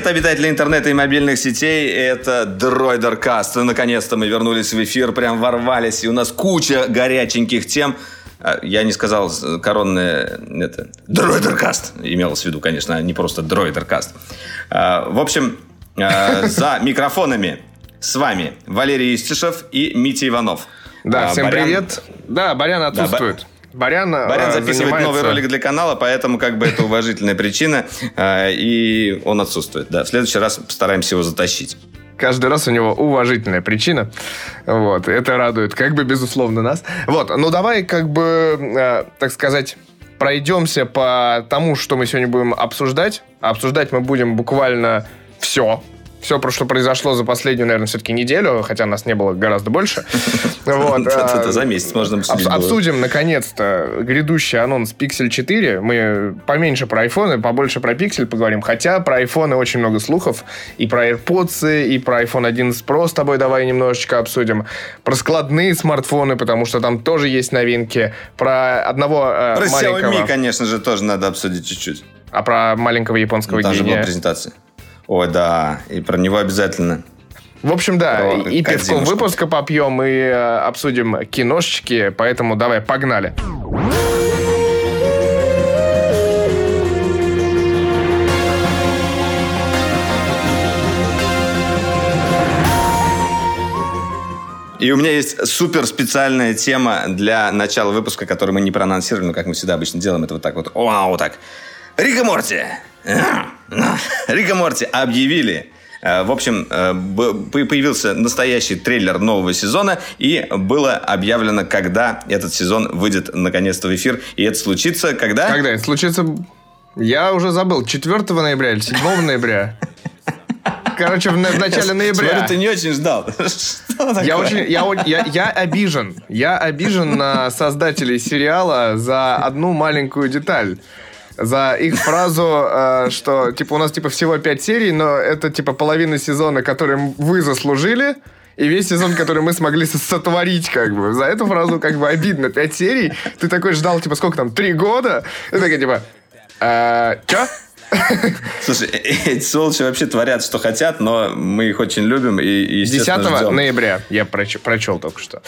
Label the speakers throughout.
Speaker 1: Привет, обитатели интернета и мобильных сетей. Это Дроидеркаст. Наконец-то мы вернулись в эфир, прям ворвались. И у нас куча горяченьких тем. А, Я не сказал коронное это Дроидеркаст. Имелось в виду, конечно, а не просто Дроидеркаст. А, В общем, за микрофонами с вами Валерий Истишев и Митя Иванов.
Speaker 2: Да, всем
Speaker 1: Барян-
Speaker 2: привет. Да, Барян отсутствует. Барян,
Speaker 1: Барян
Speaker 2: э,
Speaker 1: записывает
Speaker 2: занимается-
Speaker 1: новый ролик для канала, поэтому как бы это уважительная причина, э, и он отсутствует. Да, в следующий раз постараемся его затащить.
Speaker 2: Каждый раз у него уважительная причина. Вот, это радует, как бы, безусловно, нас. Вот, ну давай, как бы, э, так сказать, пройдемся по тому, что мы сегодня будем обсуждать. Обсуждать мы будем буквально все. Все, про что произошло за последнюю, наверное, все-таки неделю, хотя нас не было гораздо больше. Вот, э,
Speaker 1: за месяц можно
Speaker 2: Обс-
Speaker 1: обсудить.
Speaker 2: Обсудим, наконец-то, грядущий анонс Pixel 4. Мы поменьше про айфоны, побольше про Pixel поговорим. Хотя про айфоны очень много слухов. И про AirPods, и про iPhone 11 Pro с тобой давай немножечко обсудим. Про складные смартфоны, потому что там тоже есть новинки. Про одного э,
Speaker 1: Про
Speaker 2: маленького...
Speaker 1: Xiaomi, конечно же, тоже надо обсудить чуть-чуть.
Speaker 2: А про маленького японского
Speaker 1: Там же была
Speaker 2: гения.
Speaker 1: презентация. Ой, да, и про него обязательно.
Speaker 2: В общем, да,
Speaker 1: Про
Speaker 2: и пивком
Speaker 1: Кодзимушку.
Speaker 2: выпуска попьем, и э, обсудим киношечки, поэтому давай, погнали.
Speaker 1: И у меня есть супер специальная тема для начала выпуска, которую мы не проанонсировали, но как мы всегда обычно делаем, это вот так вот. Вау, так. Рика Морти. Рика Морти объявили. Э, В общем, э, появился настоящий трейлер нового сезона, и было объявлено, когда этот сезон выйдет наконец-то в эфир. И это случится, когда?
Speaker 2: Когда это случится? Я уже забыл, 4 ноября или 7 ноября? Короче, в, в начале ноября.
Speaker 1: Смотрю, ты не очень ждал.
Speaker 2: Я очень, я, я, я обижен. Я обижен на создателей сериала за одну маленькую деталь. За их фразу, э, что типа у нас типа всего пять серий, но это типа половина сезона, который вы заслужили, и весь сезон, который мы смогли со- сотворить, как бы. За эту фразу как бы обидно. Пять серий. Ты такой ждал, типа, сколько там, три года? И такой, типа, «Э, чё?
Speaker 1: Слушай, э- эти сволочи вообще творят, что хотят, но мы их очень любим и, и
Speaker 2: 10
Speaker 1: естественно, ждем.
Speaker 2: ноября я проч- прочел только что.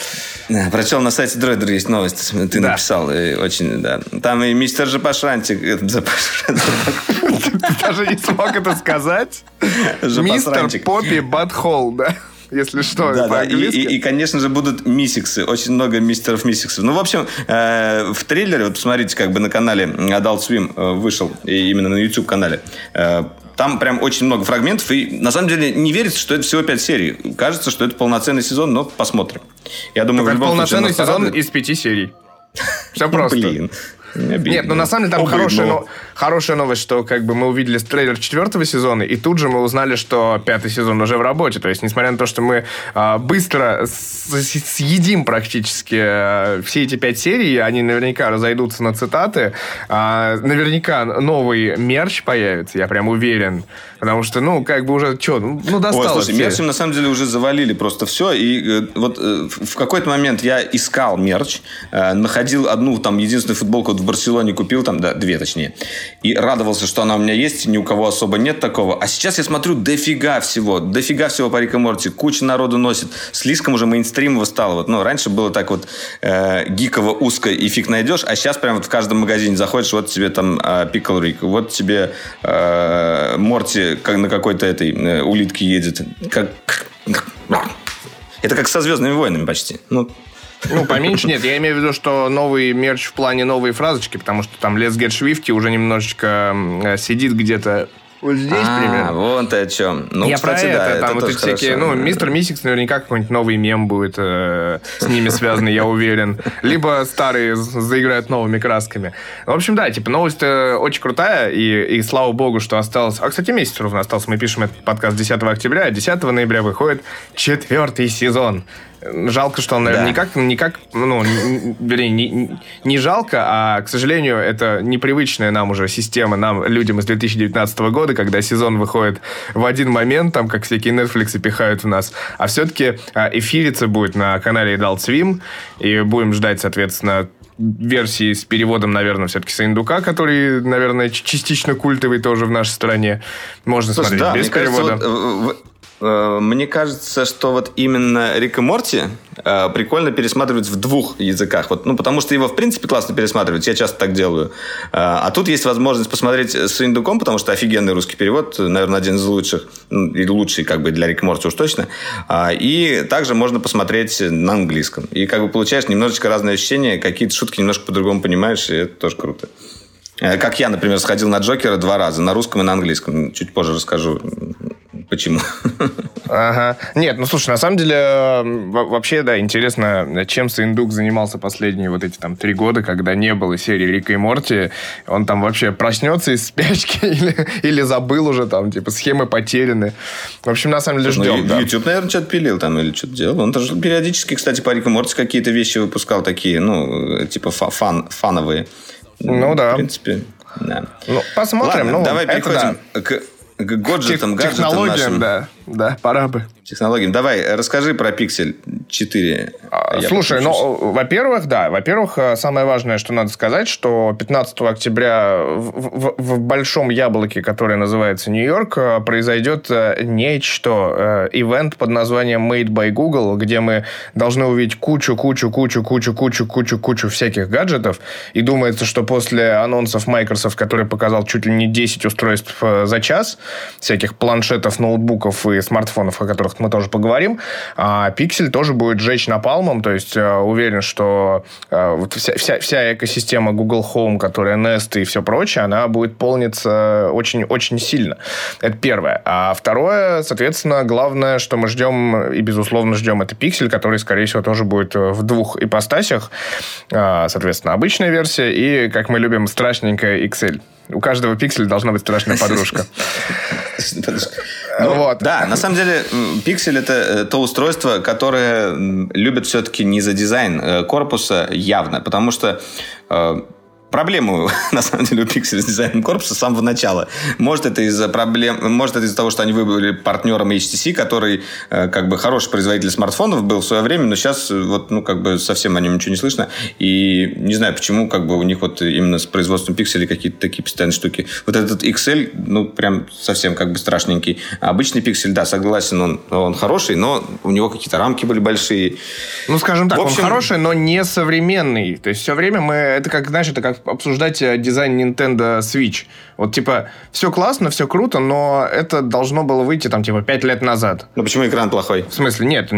Speaker 1: Да, Прочел на сайте Дройдер есть новость. Ты
Speaker 2: Да.
Speaker 1: написал. и очень, да. Там и мистер Жапашрантик. э,
Speaker 2: Ты даже не смог это сказать. Мистер. Поппи Батхол, да? Если что,
Speaker 1: Да, да, и, и- и, конечно же, будут миссиксы. Очень много мистеров миссиксов. Ну, в общем, э, в трейлере, вот посмотрите, как бы на канале Adult Swim э, вышел, и именно на YouTube-канале, э, там прям очень много фрагментов, и на самом деле не верится, что это всего 5 серий. Кажется, что это полноценный сезон, но посмотрим. Я думаю,
Speaker 2: Как
Speaker 1: в любом
Speaker 2: полноценный
Speaker 1: случае,
Speaker 2: сезон из пяти серий. Все
Speaker 1: Ну,
Speaker 2: просто.
Speaker 1: Блин. Обидно.
Speaker 2: Нет, ну на самом деле там
Speaker 1: Обидно.
Speaker 2: хорошая, но- хорошая новость, что как бы мы увидели трейлер четвертого сезона, и тут же мы узнали, что пятый сезон уже в работе. То есть, несмотря на то, что мы а, быстро съедим практически а, все эти пять серий, они наверняка разойдутся на цитаты, а, наверняка новый мерч появится, я прям уверен. Потому что, ну, как бы уже, что, ну, ну,
Speaker 1: Ой,
Speaker 2: досталось.
Speaker 1: слушай,
Speaker 2: тебе.
Speaker 1: мерчем на самом деле уже завалили просто все. И э, вот э, в какой-то момент я искал мерч, э, находил одну там единственную футболку в Барселоне купил, там, да, две точнее, и радовался, что она у меня есть, ни у кого особо нет такого. А сейчас я смотрю, дофига всего, дофига всего по Рик и Морти, куча народу носит, слишком уже мейнстримово стало. Вот, ну, раньше было так вот э, гиково узко и фиг найдешь, а сейчас прям вот в каждом магазине заходишь, вот тебе там э, Рик, вот тебе э, Морти как на какой-то этой э, улитке едет. Как... Это как со «Звездными войнами» почти. Ну,
Speaker 2: Ну, поменьше нет. Я имею в виду, что новый мерч в плане новые фразочки, потому что там Let's Get Swifty уже немножечко э, сидит где-то вот здесь
Speaker 1: а,
Speaker 2: примерно.
Speaker 1: вон ты о чем. Ну,
Speaker 2: Я
Speaker 1: кстати,
Speaker 2: про
Speaker 1: да,
Speaker 2: это, там вот
Speaker 1: тоже
Speaker 2: эти всякие,
Speaker 1: хорошо.
Speaker 2: ну, Мистер Миссикс наверняка какой-нибудь новый мем будет э, с ними связанный, я уверен. Либо старые заиграют новыми красками. В общем, да, типа, новость очень крутая, и, и слава богу, что осталось... А, кстати, месяц ровно остался. Мы пишем этот подкаст 10 октября, а 10 ноября выходит четвертый сезон. Жалко, что он, наверное,
Speaker 1: Да.
Speaker 2: никак, никак, ну, вернее, не, не- жалко, а, к сожалению, это непривычная нам уже система, нам, людям из 2019 года, когда сезон выходит в один момент, там, как всякие Netflix пихают в нас, а все-таки эфириться будет на канале Adult Swim, и будем ждать, соответственно, версии с переводом, наверное, все-таки Саиндука, который, наверное, частично культовый тоже в нашей стране. Можно Слушай, смотреть да, без перевода. Кажется, вот,
Speaker 1: Э, мне кажется, что вот именно Рик и Морти э, прикольно пересматривать в двух языках. Вот, ну, потому что его, в принципе, классно пересматривать. Я часто так делаю. Э, а тут есть возможность посмотреть с индуком, потому что офигенный русский перевод, наверное, один из лучших, и лучший как бы для Рик и Морти уж точно. А, и также можно посмотреть на английском. И как бы получаешь немножечко разные ощущения, какие-то шутки немножко по-другому понимаешь, и это тоже круто. Как я, например, сходил на Джокера два раза, на русском и на английском. Чуть позже расскажу почему.
Speaker 2: Ага. Нет, ну слушай, на самом деле, вообще, да, интересно, чем Синдук занимался последние вот эти там три года, когда не было серии Рика и Морти. Он там вообще проснется из спячки или, или забыл уже там, типа, схемы потеряны. В общем, на самом деле ждем, ну,
Speaker 1: да. YouTube, наверное, что-то пилил там или что-то делал. Он тоже периодически, кстати, по Рику Морти какие-то вещи выпускал такие, ну, типа фан, фановые.
Speaker 2: Ну, да.
Speaker 1: В принципе, да.
Speaker 2: Ну, посмотрим.
Speaker 1: Ладно, ну, давай переходим да. к к гаджетам,
Speaker 2: Тех, технологиям, нашим. да. Да, пора бы.
Speaker 1: Технологиям. Давай, расскажи про Pixel 4.
Speaker 2: А, слушай, ну, во-первых, да. Во-первых, э, самое важное, что надо сказать, что 15 октября в, в, в большом яблоке, которое называется Нью-Йорк, э, произойдет э, нечто, ивент под названием Made by Google, где мы должны увидеть кучу, кучу, кучу, кучу, кучу, кучу, кучу всяких гаджетов. И думается, что после анонсов Microsoft, который показал чуть ли не 10 устройств за час, всяких планшетов, ноутбуков и смартфонов, о которых мы тоже поговорим, а Pixel тоже будет жечь напалмом, то есть э, уверен, что э, вот вся, вся, вся экосистема Google Home, которая Nest и все прочее, она будет полниться очень-очень сильно. Это первое. А второе, соответственно, главное, что мы ждем и, безусловно, ждем, это Pixel, который, скорее всего, тоже будет в двух ипостасях. А, соответственно, обычная версия и, как мы любим, страшненькая XL. У каждого пикселя должна быть страшная подружка.
Speaker 1: Ну, вот. Да, на самом деле пиксель это э, то устройство, которое любит все-таки не за дизайн э, корпуса явно, потому что э, проблему, на самом деле, у Pixel с дизайном корпуса с самого начала. Может, это из-за проблем, может, это из-за того, что они выбрали партнером HTC, который э, как бы хороший производитель смартфонов был в свое время, но сейчас э, вот, ну, как бы совсем о нем ничего не слышно. И не знаю, почему как бы у них вот именно с производством Pixel какие-то такие постоянные штуки. Вот этот XL, ну, прям совсем как бы страшненький. А обычный Pixel, да, согласен, он, он хороший, но у него какие-то рамки были большие.
Speaker 2: Ну, скажем так, общем... он хороший, но не современный. То есть все время мы, это как, знаешь, это как обсуждать э, дизайн Nintendo Switch. Вот, типа, все классно, все круто, но это должно было выйти, там, типа, пять лет назад.
Speaker 1: Ну, почему экран плохой?
Speaker 2: В смысле, нет.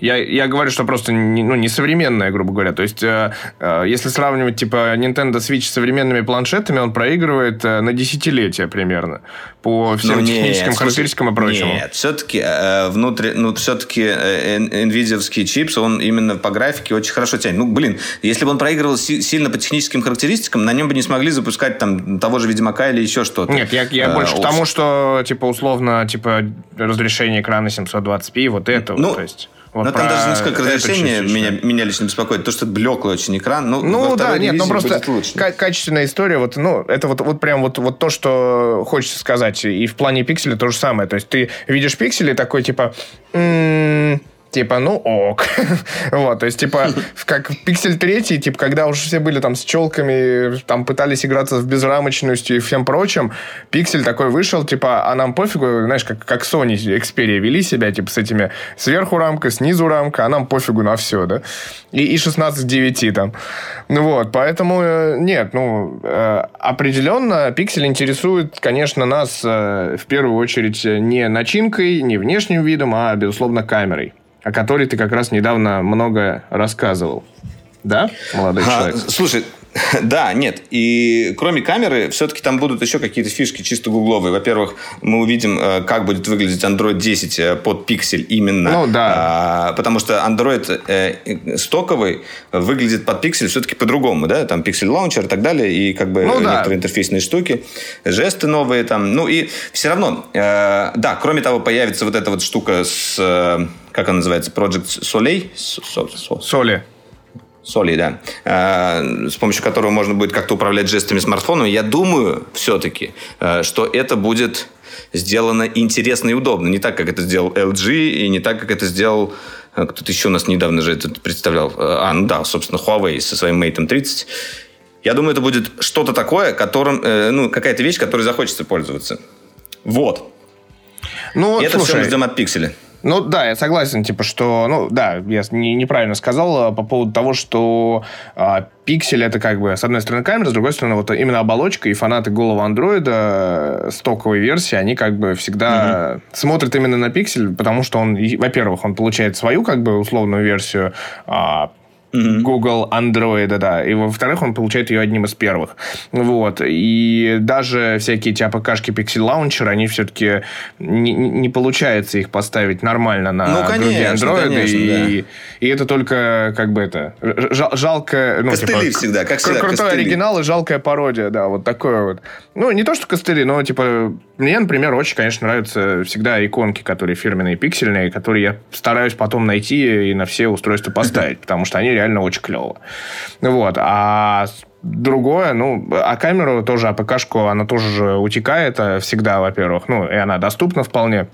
Speaker 2: Я, я говорю, что просто, не, ну, не современная, грубо говоря. То есть, э, э, если сравнивать, типа, Nintendo Switch с современными планшетами, он проигрывает э, на десятилетия примерно. По всем ну, техническим нет, характеристикам и прочему.
Speaker 1: Нет, все-таки э, внутри, ну, все-таки э, NVIDIA чипс, он именно по графике очень хорошо тянет. Ну, блин, если бы он проигрывал си- сильно по техническим характеристикам, на нем бы не смогли запускать там того же Ведьмака или еще что-то.
Speaker 2: Нет, я, я а, больше к тому, что, типа, условно, типа, разрешение экрана 720p, вот это ну, вот, то есть... Вот
Speaker 1: но там даже не сколько разрешения меня, меня лично беспокоит. То, что блеклый очень экран. Ну,
Speaker 2: ну да, нет, ну просто качественная история. Вот, ну, это вот, вот прям вот, вот то, что хочется сказать. И в плане пикселя то же самое. То есть ты видишь пиксели такой, типа... М- типа, ну ок. вот, то есть, типа, как Pixel 3, типа, когда уже все были там с челками, там пытались играться в безрамочность и всем прочим, Pixel такой вышел, типа, а нам пофигу, знаешь, как, как Sony Xperia вели себя, типа, с этими сверху рамка, снизу рамка, а нам пофигу на все, да? И, и 16 к 9 там. Ну вот, поэтому э, нет, ну, э, определенно Pixel интересует, конечно, нас э, в первую очередь не начинкой, не внешним видом, а, безусловно, камерой о которой ты как раз недавно много рассказывал. Да, молодой а, человек?
Speaker 1: Слушай, да, нет. И кроме камеры, все-таки там будут еще какие-то фишки чисто гугловые. Во-первых, мы увидим, э, как будет выглядеть Android 10 э, под пиксель именно.
Speaker 2: Ну, да.
Speaker 1: А, потому что Android э, стоковый выглядит под пиксель все-таки по-другому, да? Там пиксель лаунчер и так далее, и как бы ну, некоторые да. интерфейсные штуки, жесты новые там. Ну и все равно, э, да, кроме того, появится вот эта вот штука с, э, как она называется, Project Soleil?
Speaker 2: Соли.
Speaker 1: Соли, да, э, с помощью которого можно будет как-то управлять жестами смартфона, я думаю все-таки, э, что это будет сделано интересно и удобно. Не так, как это сделал LG, и не так, как это сделал Кто-то еще у нас недавно же это представлял. А, ну да, собственно, Huawei со своим Mate 30. Я думаю, это будет что-то такое, которым, ну, какая-то вещь, которой захочется пользоваться. Вот. Ну, это слушай, все мы ждем от пикселя.
Speaker 2: Ну да, я согласен, типа, что, ну да, я не, неправильно сказал а, по поводу того, что а, пиксель это как бы с одной стороны камера, с другой стороны вот именно оболочка, и фанаты голого андроида э, стоковой версии, они как бы всегда угу. смотрят именно на пиксель, потому что он, во-первых, он получает свою как бы условную версию, а, Google Android, да. И, во-вторых, он получает ее одним из первых. Вот. И даже всякие эти АПКшки Pixel Launcher, они все-таки не, не получается их поставить нормально на ну, конечно, Android. Конечно, и, да. и это только как бы это жал, жалко...
Speaker 1: Ну, костыли типа, всегда, как всегда.
Speaker 2: Крутой костыли. оригинал и жалкая пародия, да, вот такое вот. Ну, не то, что костыли, но типа мне, например, очень, конечно, нравятся всегда иконки, которые фирменные, пиксельные, которые я стараюсь потом найти и на все устройства поставить, потому что они реально очень клево. Вот. А другое, ну, а камеру тоже, АПК-шку, она тоже утекает а всегда, во-первых. Ну, и она доступна вполне.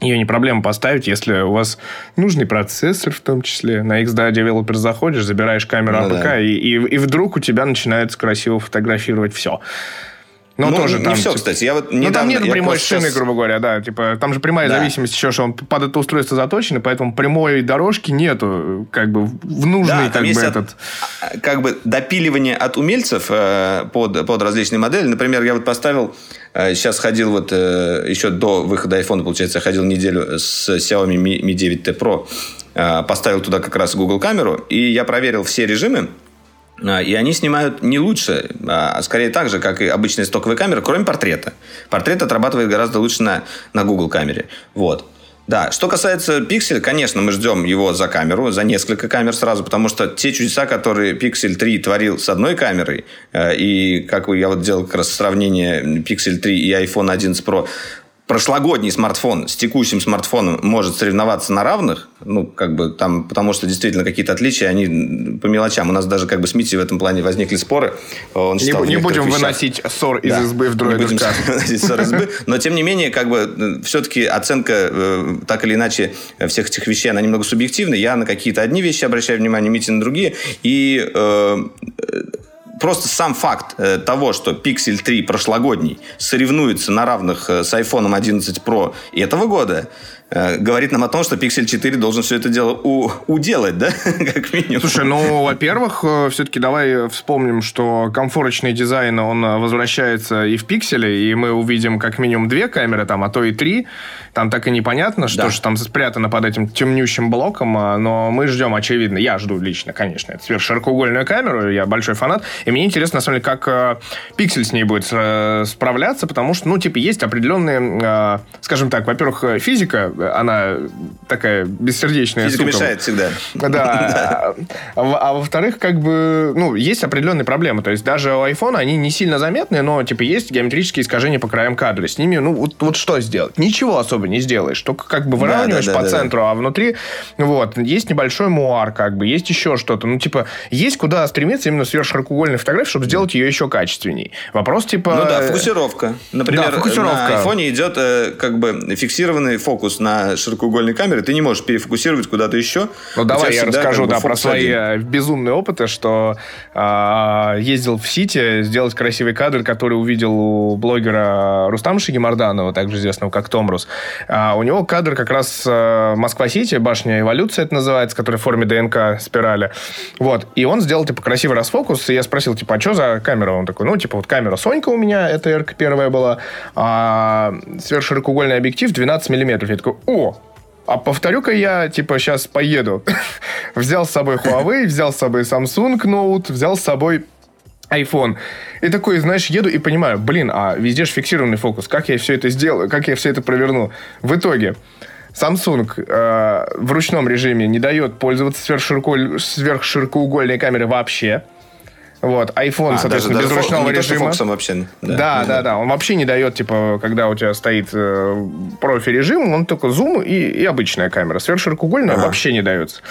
Speaker 2: Ее не проблема поставить, если у вас нужный процессор в том числе. На XDA Developer заходишь, забираешь камеру ну, APK, да. и, и, и вдруг у тебя начинается красиво фотографировать все.
Speaker 1: Но ну, тоже не там, все, типа, кстати. Я вот
Speaker 2: недавно, ну, там нет прямой шины, сейчас... грубо говоря, да. Типа, там же прямая да. зависимость еще, что он под это устройство заточен, и поэтому прямой дорожки нету, как бы, в нужный, да, как бы, этот...
Speaker 1: От, как бы, допиливание от умельцев э, под, под различные модели. Например, я вот поставил, э, сейчас ходил вот, э, еще до выхода iPhone, получается, я ходил неделю с Xiaomi Mi, Mi 9T Pro, э, поставил туда как раз Google камеру, и я проверил все режимы, а, и они снимают не лучше, а скорее так же, как и обычные стоковые камеры, кроме портрета. Портрет отрабатывает гораздо лучше на, на Google камере. Вот. Да, что касается Pixel, конечно, мы ждем его за камеру, за несколько камер сразу, потому что те чудеса, которые Pixel 3 творил с одной камерой, э, и как я вот делал как раз сравнение Pixel 3 и iPhone 11 Pro, прошлогодний смартфон с текущим смартфоном может соревноваться на равных, ну, как бы там, потому что действительно какие-то отличия, они по мелочам. У нас даже как бы с Мити в этом плане возникли споры.
Speaker 2: Он не, не будем вещах, выносить ссор из да, избы в дроидер выносить ссор из избы,
Speaker 1: но тем не менее, как бы, все-таки оценка э, так или иначе всех этих вещей, она немного субъективна. Я на какие-то одни вещи обращаю внимание, Мити на другие. И э, просто сам факт э, того, что Pixel 3 прошлогодний соревнуется на равных э, с iPhone 11 Pro этого года, говорит нам о том, что Pixel 4 должен все это дело у, уделать, да, как минимум.
Speaker 2: Слушай, ну, во-первых, э, все-таки давай вспомним, что комфорточный дизайн, он возвращается и в пикселе, и мы увидим как минимум две камеры, там, а то и три. Там так и непонятно, что да. же там спрятано под этим темнющим блоком, а, но мы ждем, очевидно, я жду лично, конечно, это сверхширокоугольную камеру, я большой фанат, и мне интересно, на самом деле, как пиксель с ней будет справляться, потому что, ну, типа, есть определенные, скажем так, во-первых, физика, она такая бессердечная
Speaker 1: Физика сука. мешает всегда.
Speaker 2: Да. А, а во-вторых, как бы, ну, есть определенные проблемы. То есть даже у iPhone они не сильно заметны, но, типа, есть геометрические искажения по краям кадра. С ними, ну, вот, вот что сделать? Ничего особо не сделаешь. Только как бы выравниваешь да, да, по да, центру, а внутри, вот, есть небольшой муар, как бы, есть еще что-то. Ну, типа, есть куда стремиться именно сверхширокоугольной фотографии, чтобы сделать ее еще качественней. Вопрос, типа...
Speaker 1: Ну да, фокусировка. Например, фокусировка. на iPhone идет э, как бы фиксированный фокус на на широкоугольной камере, ты не можешь перефокусировать куда-то еще.
Speaker 2: Ну, давай я расскажу, да, про свои один. Э, безумные опыты, что э, ездил в Сити сделать красивый кадр, который увидел у блогера Рустама Шигимарданова, также известного как Томрус. А, у него кадр как раз э, Москва-Сити, башня эволюции это называется, которая в форме ДНК спирали. Вот. И он сделал, типа, красивый расфокус, и я спросил, типа, а что за камера? Он такой, ну, типа, вот камера Сонька у меня, это РК первая была, а сверхширокоугольный объектив 12 миллиметров. Я такой, о, а повторю-ка я, типа, сейчас поеду. взял с собой Huawei, взял с собой Samsung Note, взял с собой iPhone. И такой, знаешь, еду и понимаю, блин, а везде же фиксированный фокус. Как я все это сделаю? Как я все это проверну? В итоге Samsung э, в ручном режиме не дает пользоваться сверхширокоугольной камерой вообще. Вот, iPhone, а, соответственно, даже, без даже ручного режима.
Speaker 1: То, вообще.
Speaker 2: Да, да, да, да. Он вообще не дает, типа, когда у тебя стоит э, профи-режим, он только зум и, и обычная камера. Сверхширокоугольная ага. вообще не дается.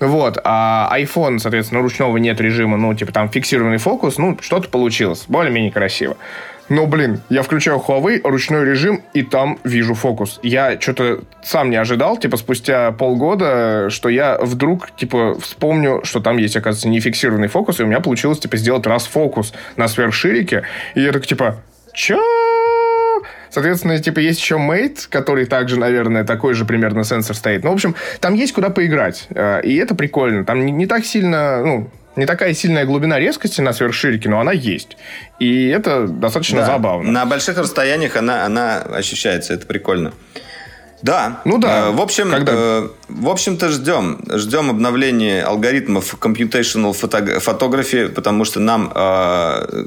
Speaker 2: Вот. А iPhone, соответственно, ручного нет режима, ну, типа, там фиксированный фокус, ну, что-то получилось. Более-менее красиво. Но, блин, я включаю Huawei, ручной режим, и там вижу фокус. Я что-то сам не ожидал, типа, спустя полгода, что я вдруг, типа, вспомню, что там есть, оказывается, нефиксированный фокус, и у меня получилось, типа, сделать раз фокус на сверхширике. И я так, типа, чё? Соответственно, типа, есть еще Mate, который также, наверное, такой же примерно сенсор стоит. Ну, в общем, там есть куда поиграть. Э, и это прикольно. Там не, не так сильно, ну, не такая сильная глубина резкости на сверхширике, но она есть. И это достаточно
Speaker 1: да.
Speaker 2: забавно.
Speaker 1: На больших расстояниях она, она ощущается, это прикольно. Да.
Speaker 2: Ну да.
Speaker 1: Э, в общем,
Speaker 2: Когда?
Speaker 1: э, в общем-то ждем, ждем обновления алгоритмов computational photography, потому что нам э,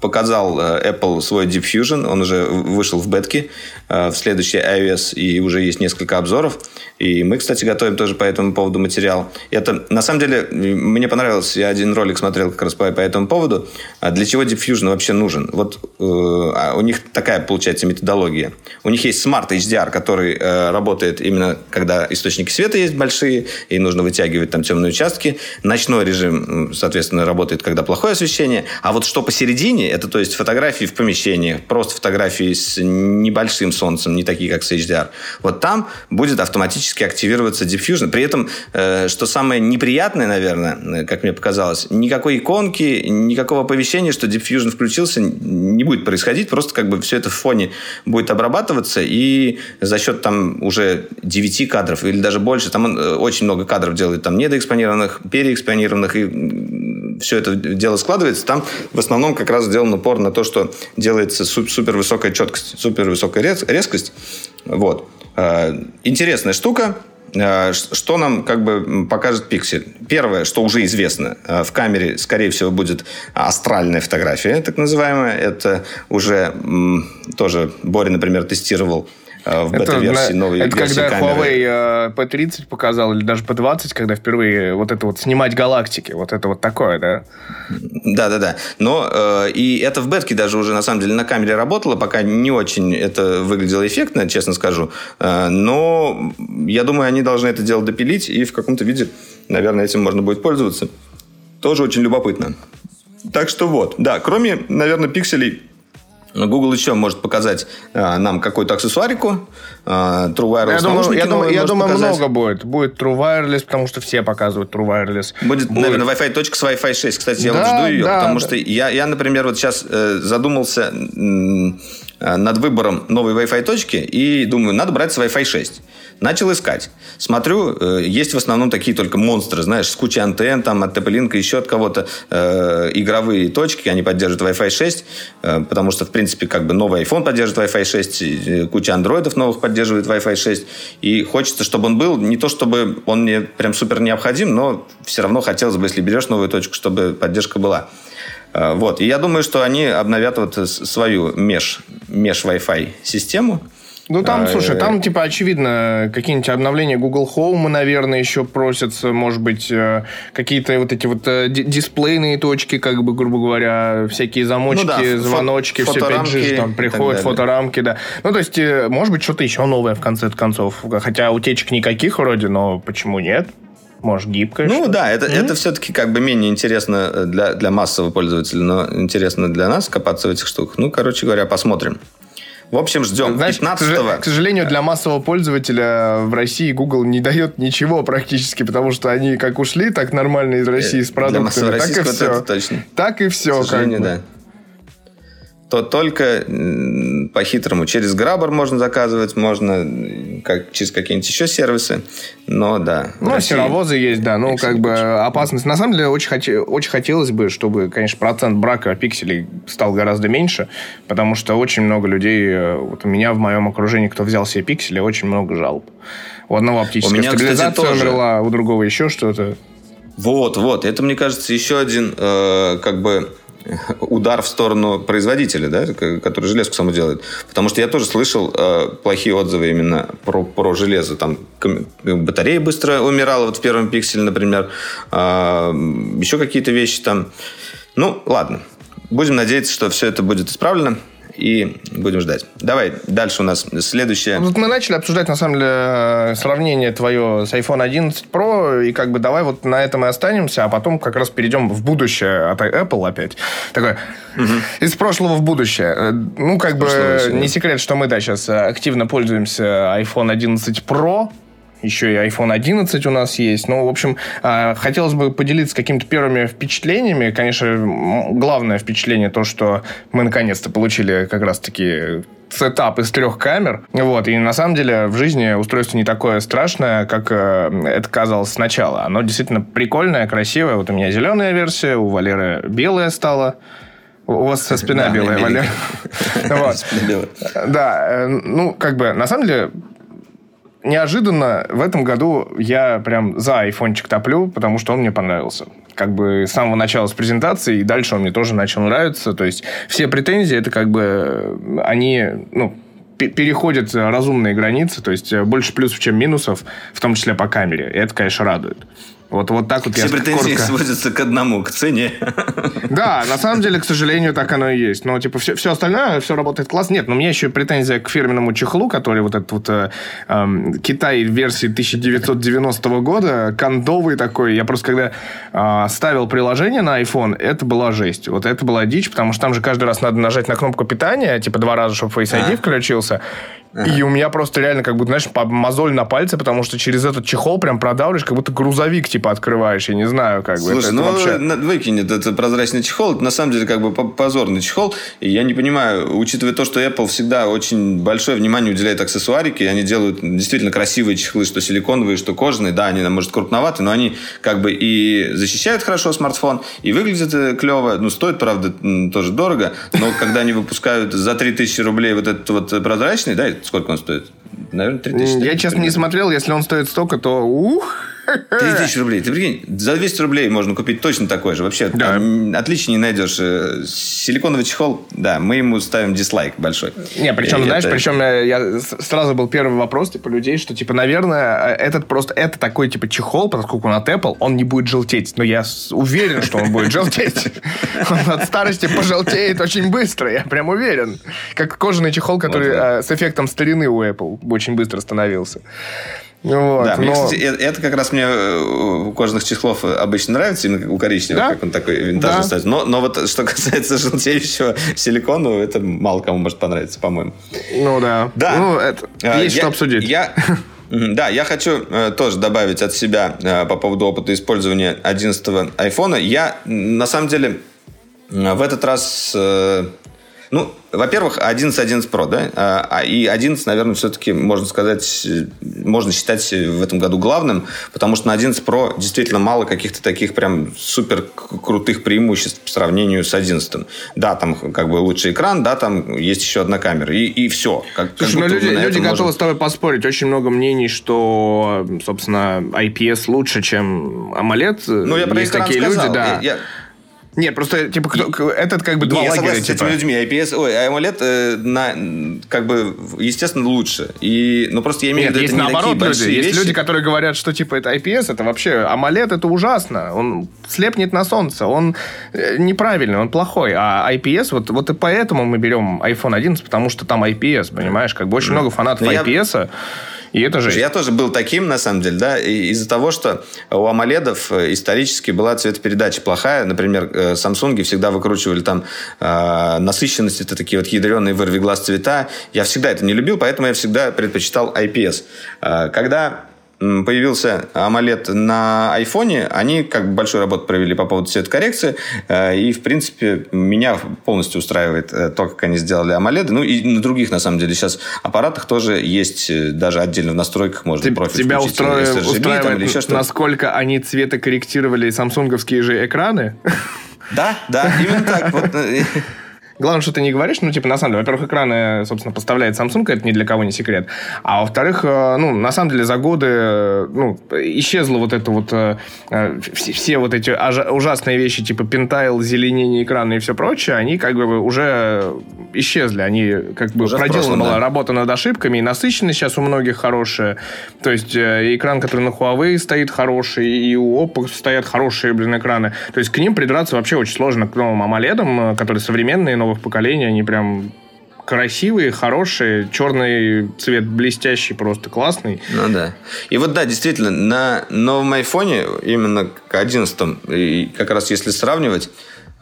Speaker 1: показал э, Apple свой Deep Fusion, он уже вышел в бетке э, в следующий iOS и уже есть несколько обзоров. И мы, кстати, готовим тоже по этому поводу материал. Это на самом деле мне понравилось, я один ролик смотрел как раз по, по этому поводу. А для чего Deep Fusion вообще нужен? Вот э, а у них такая получается методология. У них есть Smart HDR, который Э, работает именно, когда источники света есть большие, и нужно вытягивать там темные участки. Ночной режим, соответственно, работает, когда плохое освещение. А вот что посередине, это то есть фотографии в помещениях, просто фотографии с небольшим солнцем, не такие, как с HDR. Вот там будет автоматически активироваться Diffusion. При этом, э, что самое неприятное, наверное, как мне показалось, никакой иконки, никакого оповещения, что Diffusion включился, не будет происходить. Просто как бы все это в фоне будет обрабатываться, и за счет там уже 9 кадров или даже больше. Там э, очень много кадров делает, там недоэкспонированных, переэкспонированных, и все это дело складывается. Там в основном как раз сделан упор на то, что делается супер высокая четкость, супер высокая резкость. Вот. Э, интересная штука. Э, что нам как бы покажет пиксель? Первое, что уже известно, в камере, скорее всего, будет астральная фотография, так называемая. Это уже тоже Боря, например, тестировал в бета-версии, новой
Speaker 2: Это
Speaker 1: версии
Speaker 2: когда
Speaker 1: камеры.
Speaker 2: Huawei P30 показал, или даже P20, когда впервые вот это вот снимать галактики, вот это вот такое, да?
Speaker 1: Да-да-да. Но э, и это в бетке даже уже на самом деле на камере работало, пока не очень это выглядело эффектно, честно скажу. Э, но я думаю, они должны это дело допилить, и в каком-то виде, наверное, этим можно будет пользоваться. Тоже очень любопытно. Так что вот, да, кроме, наверное, пикселей Google еще может показать э, нам какую-то аксессуарику. Э, True Wireless
Speaker 2: я думаю, я думаю, я думаю
Speaker 1: показать.
Speaker 2: много будет. Будет True Wireless, потому что все показывают True Wireless.
Speaker 1: Будет, будет. наверное, Wi-Fi точка с Wi-Fi 6. Кстати, я да, вот жду ее, да, потому да. что я, я, например, вот сейчас э, задумался э, над выбором новой Wi-Fi точки и думаю, надо брать с Wi-Fi 6. Начал искать. Смотрю, э, есть в основном такие только монстры, знаешь, с кучей антенн, там, от TP-Link, еще от кого-то. Э, игровые точки, они поддерживают Wi-Fi 6, э, потому что, в принципе, как бы новый iPhone поддерживает Wi-Fi 6, э, куча андроидов новых поддерживает Wi-Fi 6. И хочется, чтобы он был, не то чтобы он мне прям супер необходим, но все равно хотелось бы, если берешь новую точку, чтобы поддержка была. Э, вот. И я думаю, что они обновят вот свою меж, меж Wi-Fi систему.
Speaker 2: Ну, там, а, слушай, там, э, типа, очевидно, какие-нибудь обновления Google Home, наверное, еще просятся, может быть, э, какие-то вот эти вот э, дисплейные точки, как бы, грубо говоря, всякие замочки, ну, да, звоночки, все 5G там приходят, фоторамки, да. Ну, то есть, может быть, что-то еще новое в конце концов. Хотя утечек никаких вроде, но почему нет? Может, гибкое?
Speaker 1: Ну да, это, mm-hmm. это все-таки как бы менее интересно для, для массового пользователя, но интересно для нас копаться в этих штуках. Ну, короче говоря, посмотрим. В общем, ждем.
Speaker 2: Знаешь, 15 К сожалению, для массового пользователя в России Google не дает ничего практически, потому что они как ушли так нормально из России с продуктами, так и все.
Speaker 1: точно.
Speaker 2: Так и все.
Speaker 1: К сожалению, как бы. да то только по-хитрому. Через Грабар можно заказывать, можно как, через какие-нибудь еще сервисы. Но да.
Speaker 2: Ну, России... серовозы есть, да. Ну, как бы опасность. На самом деле, очень, хоте... очень хотелось бы, чтобы, конечно, процент брака пикселей стал гораздо меньше, потому что очень много людей, э, вот у меня в моем окружении, кто взял себе пиксели, очень много жалоб. У одного оптическая у меня, стабилизация кстати, тоже... умерла, у другого еще что-то.
Speaker 1: Вот, вот. Это, мне кажется, еще один э, как бы удар в сторону производителя, да, который железку само делает. Потому что я тоже слышал э, плохие отзывы именно про, про железо. Там батарея быстро умирала вот в первом пикселе, например. Э, еще какие-то вещи там. Ну, ладно. Будем надеяться, что все это будет исправлено. И будем ждать. Давай, дальше у нас следующее.
Speaker 2: Вот мы начали обсуждать, на самом деле, сравнение твое с iPhone 11 Pro, и как бы давай вот на этом и останемся, а потом как раз перейдем в будущее от Apple опять. Такое, угу. из прошлого в будущее. Ну, как бы не секрет, что мы, да, сейчас активно пользуемся iPhone 11 Pro, еще и iPhone 11 у нас есть. Ну, в общем, а, хотелось бы поделиться какими-то первыми впечатлениями. Конечно, главное впечатление то, что мы наконец-то получили как раз-таки сетап из трех камер. Вот. И на самом деле в жизни устройство не такое страшное, как э, это казалось сначала. Оно действительно прикольное, красивое. Вот у меня зеленая версия, у Валеры белая стала. У вас спина белая, Валера. Да, э, ну, как бы, на самом деле, неожиданно в этом году я прям за айфончик топлю, потому что он мне понравился. Как бы с самого начала с презентации, и дальше он мне тоже начал нравиться. То есть все претензии, это как бы они, ну, переходят разумные границы, то есть больше плюсов, чем минусов, в том числе по камере. И это, конечно, радует. Вот, вот так вот
Speaker 1: Все я претензии коротко... сводятся к одному, к цене.
Speaker 2: Да, на самом деле, к сожалению, так оно и есть. Но, типа, все, все остальное, все работает классно. Нет, но у меня еще претензия к фирменному чехлу, который вот этот вот э, э, Китай версии 1990 года, кондовый такой. Я просто когда э, ставил приложение на iPhone, это была жесть. Вот это была дичь, потому что там же каждый раз надо нажать на кнопку питания, типа два раза, чтобы Face ID а? включился. Ага. И у меня просто реально, как будто, знаешь, мозоль на пальце, потому что через этот чехол прям продавливаешь, как будто грузовик, типа, открываешь. Я не знаю, как
Speaker 1: бы. Слушай, это, ну, вообще... выкинь этот прозрачный чехол. Это, на самом деле, как бы позорный чехол. И я не понимаю, учитывая то, что Apple всегда очень большое внимание уделяет аксессуарике, они делают действительно красивые чехлы, что силиконовые, что кожаные. Да, они, может, крупноваты, но они как бы и защищают хорошо смартфон, и выглядят э, клево. Ну, стоит, правда, тоже дорого. Но когда они выпускают за 3000 рублей вот этот вот прозрачный, да, сколько он стоит?
Speaker 2: Наверное, 3000. Я, честно, не смотрел. Если он стоит столько, то ух!
Speaker 1: 3000 рублей. Ты прикинь, за 200 рублей можно купить точно такой же. Вообще, да. отлично не найдешь. Э, силиконовый чехол, да, мы ему ставим дизлайк большой.
Speaker 2: Не, причем, и знаешь, это... причем э, я, сразу был первый вопрос, типа, людей, что, типа, наверное, э, этот просто, это такой, типа, чехол, поскольку он от Apple, он не будет желтеть. Но я уверен, что он будет желтеть. Он от старости пожелтеет очень быстро, я прям уверен. Как кожаный чехол, который с эффектом старины у Apple очень быстро становился.
Speaker 1: Вот, да, но... мне, кстати, это как раз мне э, у кожаных чехлов обычно нравится, именно у коричневого, да? как он такой винтажный да. стать. Но, но вот что касается желтеющего силикона, это мало кому может понравиться, по-моему.
Speaker 2: Ну да. Да. Ну, это, а, есть я, что обсудить.
Speaker 1: Я, да, я хочу э, тоже добавить от себя э, по поводу опыта использования 11 айфона. Я, на самом деле, в этот раз... Э, ну, во-первых, 11, 11 Pro, да, а, а и 11, наверное, все-таки можно сказать, можно считать в этом году главным, потому что на 11 Pro действительно мало каких-то таких прям супер крутых преимуществ по сравнению с 11. Да, там как бы лучший экран, да, там есть еще одна камера, и, и все.
Speaker 2: Как, Слушай, как ну люди, люди готовы можем... с тобой поспорить. Очень много мнений, что, собственно, IPS лучше, чем AMOLED.
Speaker 1: Ну, я про есть экран такие сказал. люди, да. Я,
Speaker 2: нет, просто, типа, кто, этот как бы два
Speaker 1: не,
Speaker 2: лагеря.
Speaker 1: Я
Speaker 2: типа.
Speaker 1: с этими людьми. IPS, ой, AMOLED, э, на, как бы, естественно, лучше. И, ну, просто я имею в виду,
Speaker 2: есть
Speaker 1: это
Speaker 2: наоборот
Speaker 1: не
Speaker 2: люди.
Speaker 1: Есть
Speaker 2: вещи. люди, которые говорят, что, типа, это IPS, это вообще... AMOLED это ужасно. Он слепнет на солнце. Он э, неправильный, он плохой. А IPS, вот, вот и поэтому мы берем iPhone 11, потому что там IPS, понимаешь? Как бы очень много фанатов Но IPS. Я и это же...
Speaker 1: Я тоже был таким, на самом деле, да, из-за того, что у амоледов э, исторически была цветопередача плохая. Например, э, Samsung всегда выкручивали там э, насыщенность, это такие вот ядреные вырви глаз цвета. Я всегда это не любил, поэтому я всегда предпочитал IPS. Э, когда появился AMOLED на айфоне, они как бы большую работу провели по поводу цветокоррекции, э, и, в принципе, меня полностью устраивает э, то, как они сделали AMOLED. Ну, и на других, на самом деле, сейчас аппаратах тоже есть, э, даже отдельно в настройках можно
Speaker 2: Ты, профиль Тебя устроив, RGB, устраивает, там, или еще что насколько они цветокорректировали самсунговские же экраны?
Speaker 1: Да, да, именно так. Вот,
Speaker 2: Главное, что ты не говоришь, ну, типа, на самом деле, во-первых, экраны, собственно, поставляет Samsung, это ни для кого не секрет. А во-вторых, э, ну, на самом деле, за годы, э, ну, исчезло вот это вот, э, все, все вот эти ужасные вещи, типа пентайл, зеленение экрана и все прочее, они как бы уже исчезли. Они как бы уже проделана была да. работа над ошибками, и насыщенность сейчас у многих хорошая. То есть, экран, который на Huawei стоит хороший, и у Oppo стоят хорошие, блин, экраны. То есть, к ним придраться вообще очень сложно, к новым AMOLED, которые современные, новые новых поколений, они прям красивые, хорошие, черный цвет блестящий, просто классный.
Speaker 1: Ну да. И вот да, действительно, на новом айфоне, именно к 11 и как раз если сравнивать,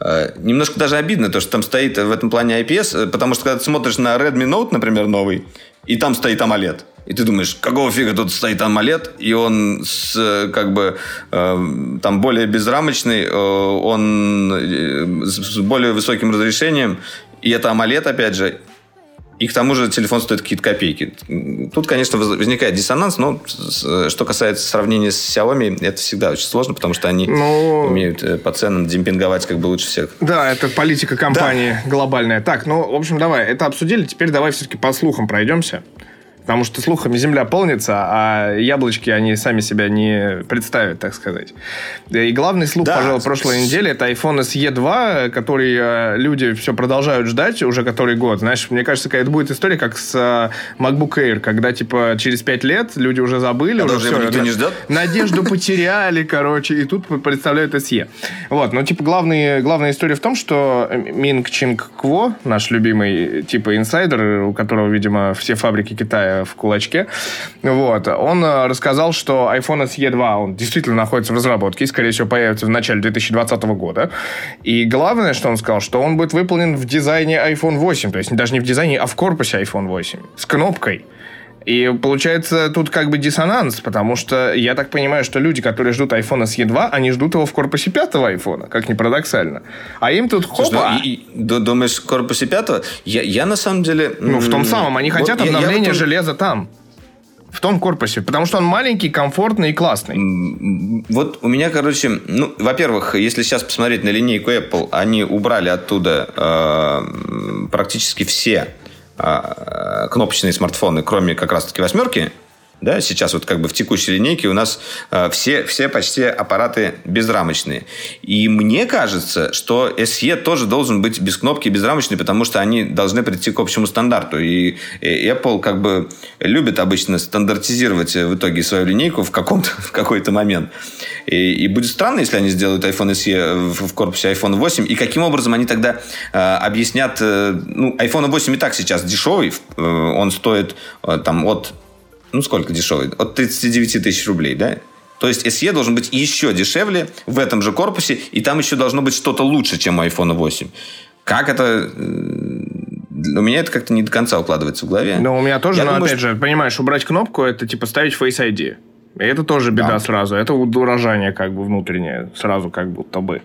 Speaker 1: Немножко даже обидно, то, что там стоит в этом плане IPS, э, потому что когда ты смотришь на Redmi Note, например, новый, и там стоит AMOLED, и ты думаешь, какого фига тут стоит AMOLED, и он с, э, как бы э, там более безрамочный, э, он э, с более высоким разрешением, и это AMOLED, опять же, и к тому же телефон стоит какие-то копейки. Тут, конечно, возникает диссонанс, но что касается сравнения с Xiaomi, это всегда очень сложно, потому что они ну, умеют э, по ценам демпинговать как бы лучше всех.
Speaker 2: Да, это политика компании да. глобальная. Так, ну, в общем, давай, это обсудили, теперь давай все-таки по слухам пройдемся потому что слухами земля полнится, а яблочки, они сами себя не представят, так сказать. И главный слух, да. пожалуй, прошлой недели, это iPhone SE 2, который э, люди все продолжают ждать уже который год. Знаешь, мне кажется, это будет история, как с э, MacBook Air, когда, типа, через пять лет люди уже забыли, а уже все,
Speaker 1: никто не ждет?
Speaker 2: надежду потеряли, короче, и тут представляют SE. Вот, но, типа, главный, главная история в том, что Минг Чинг Кво, наш любимый, типа, инсайдер, у которого, видимо, все фабрики Китая в кулачке. Вот. Он э, рассказал, что iPhone SE 2, он действительно находится в разработке и, скорее всего, появится в начале 2020 года. И главное, что он сказал, что он будет выполнен в дизайне iPhone 8. То есть даже не в дизайне, а в корпусе iPhone 8. С кнопкой. И получается тут как бы диссонанс, потому что я так понимаю, что люди, которые ждут iPhone SE 2, они ждут его в корпусе пятого iPhone, как ни парадоксально. А им тут хопа... Слушай,
Speaker 1: ну, и, и, думаешь, в корпусе пятого? Я, я на самом деле...
Speaker 2: Ну, в том самом. Они хотят вот, обновления я, я железа там. В том корпусе, потому что он маленький, комфортный и классный.
Speaker 1: Вот у меня, короче, ну, во-первых, если сейчас посмотреть на линейку Apple, они убрали оттуда э, практически все кнопочные смартфоны, кроме как раз-таки восьмерки, да, сейчас вот как бы в текущей линейке у нас э, все, все почти аппараты безрамочные. И мне кажется, что SE тоже должен быть без кнопки безрамочный, потому что они должны прийти к общему стандарту. И, и Apple как бы любит обычно стандартизировать в итоге свою линейку в, каком-то, в какой-то момент. И, и будет странно, если они сделают iPhone SE в, в корпусе iPhone 8. И каким образом они тогда э, объяснят... Э, ну, iPhone 8 и так сейчас дешевый. Э, он стоит э, там от ну сколько дешевый? От 39 тысяч рублей, да? То есть SE должен быть еще дешевле в этом же корпусе, и там еще должно быть что-то лучше, чем у iPhone 8. Как это... У меня это как-то не до конца укладывается в голове.
Speaker 2: Ну, у меня тоже, Я но думаю, опять что... же, понимаешь, убрать кнопку, это типа ставить Face ID. И это тоже беда да. сразу. Это удорожание как бы внутреннее, сразу как будто бы.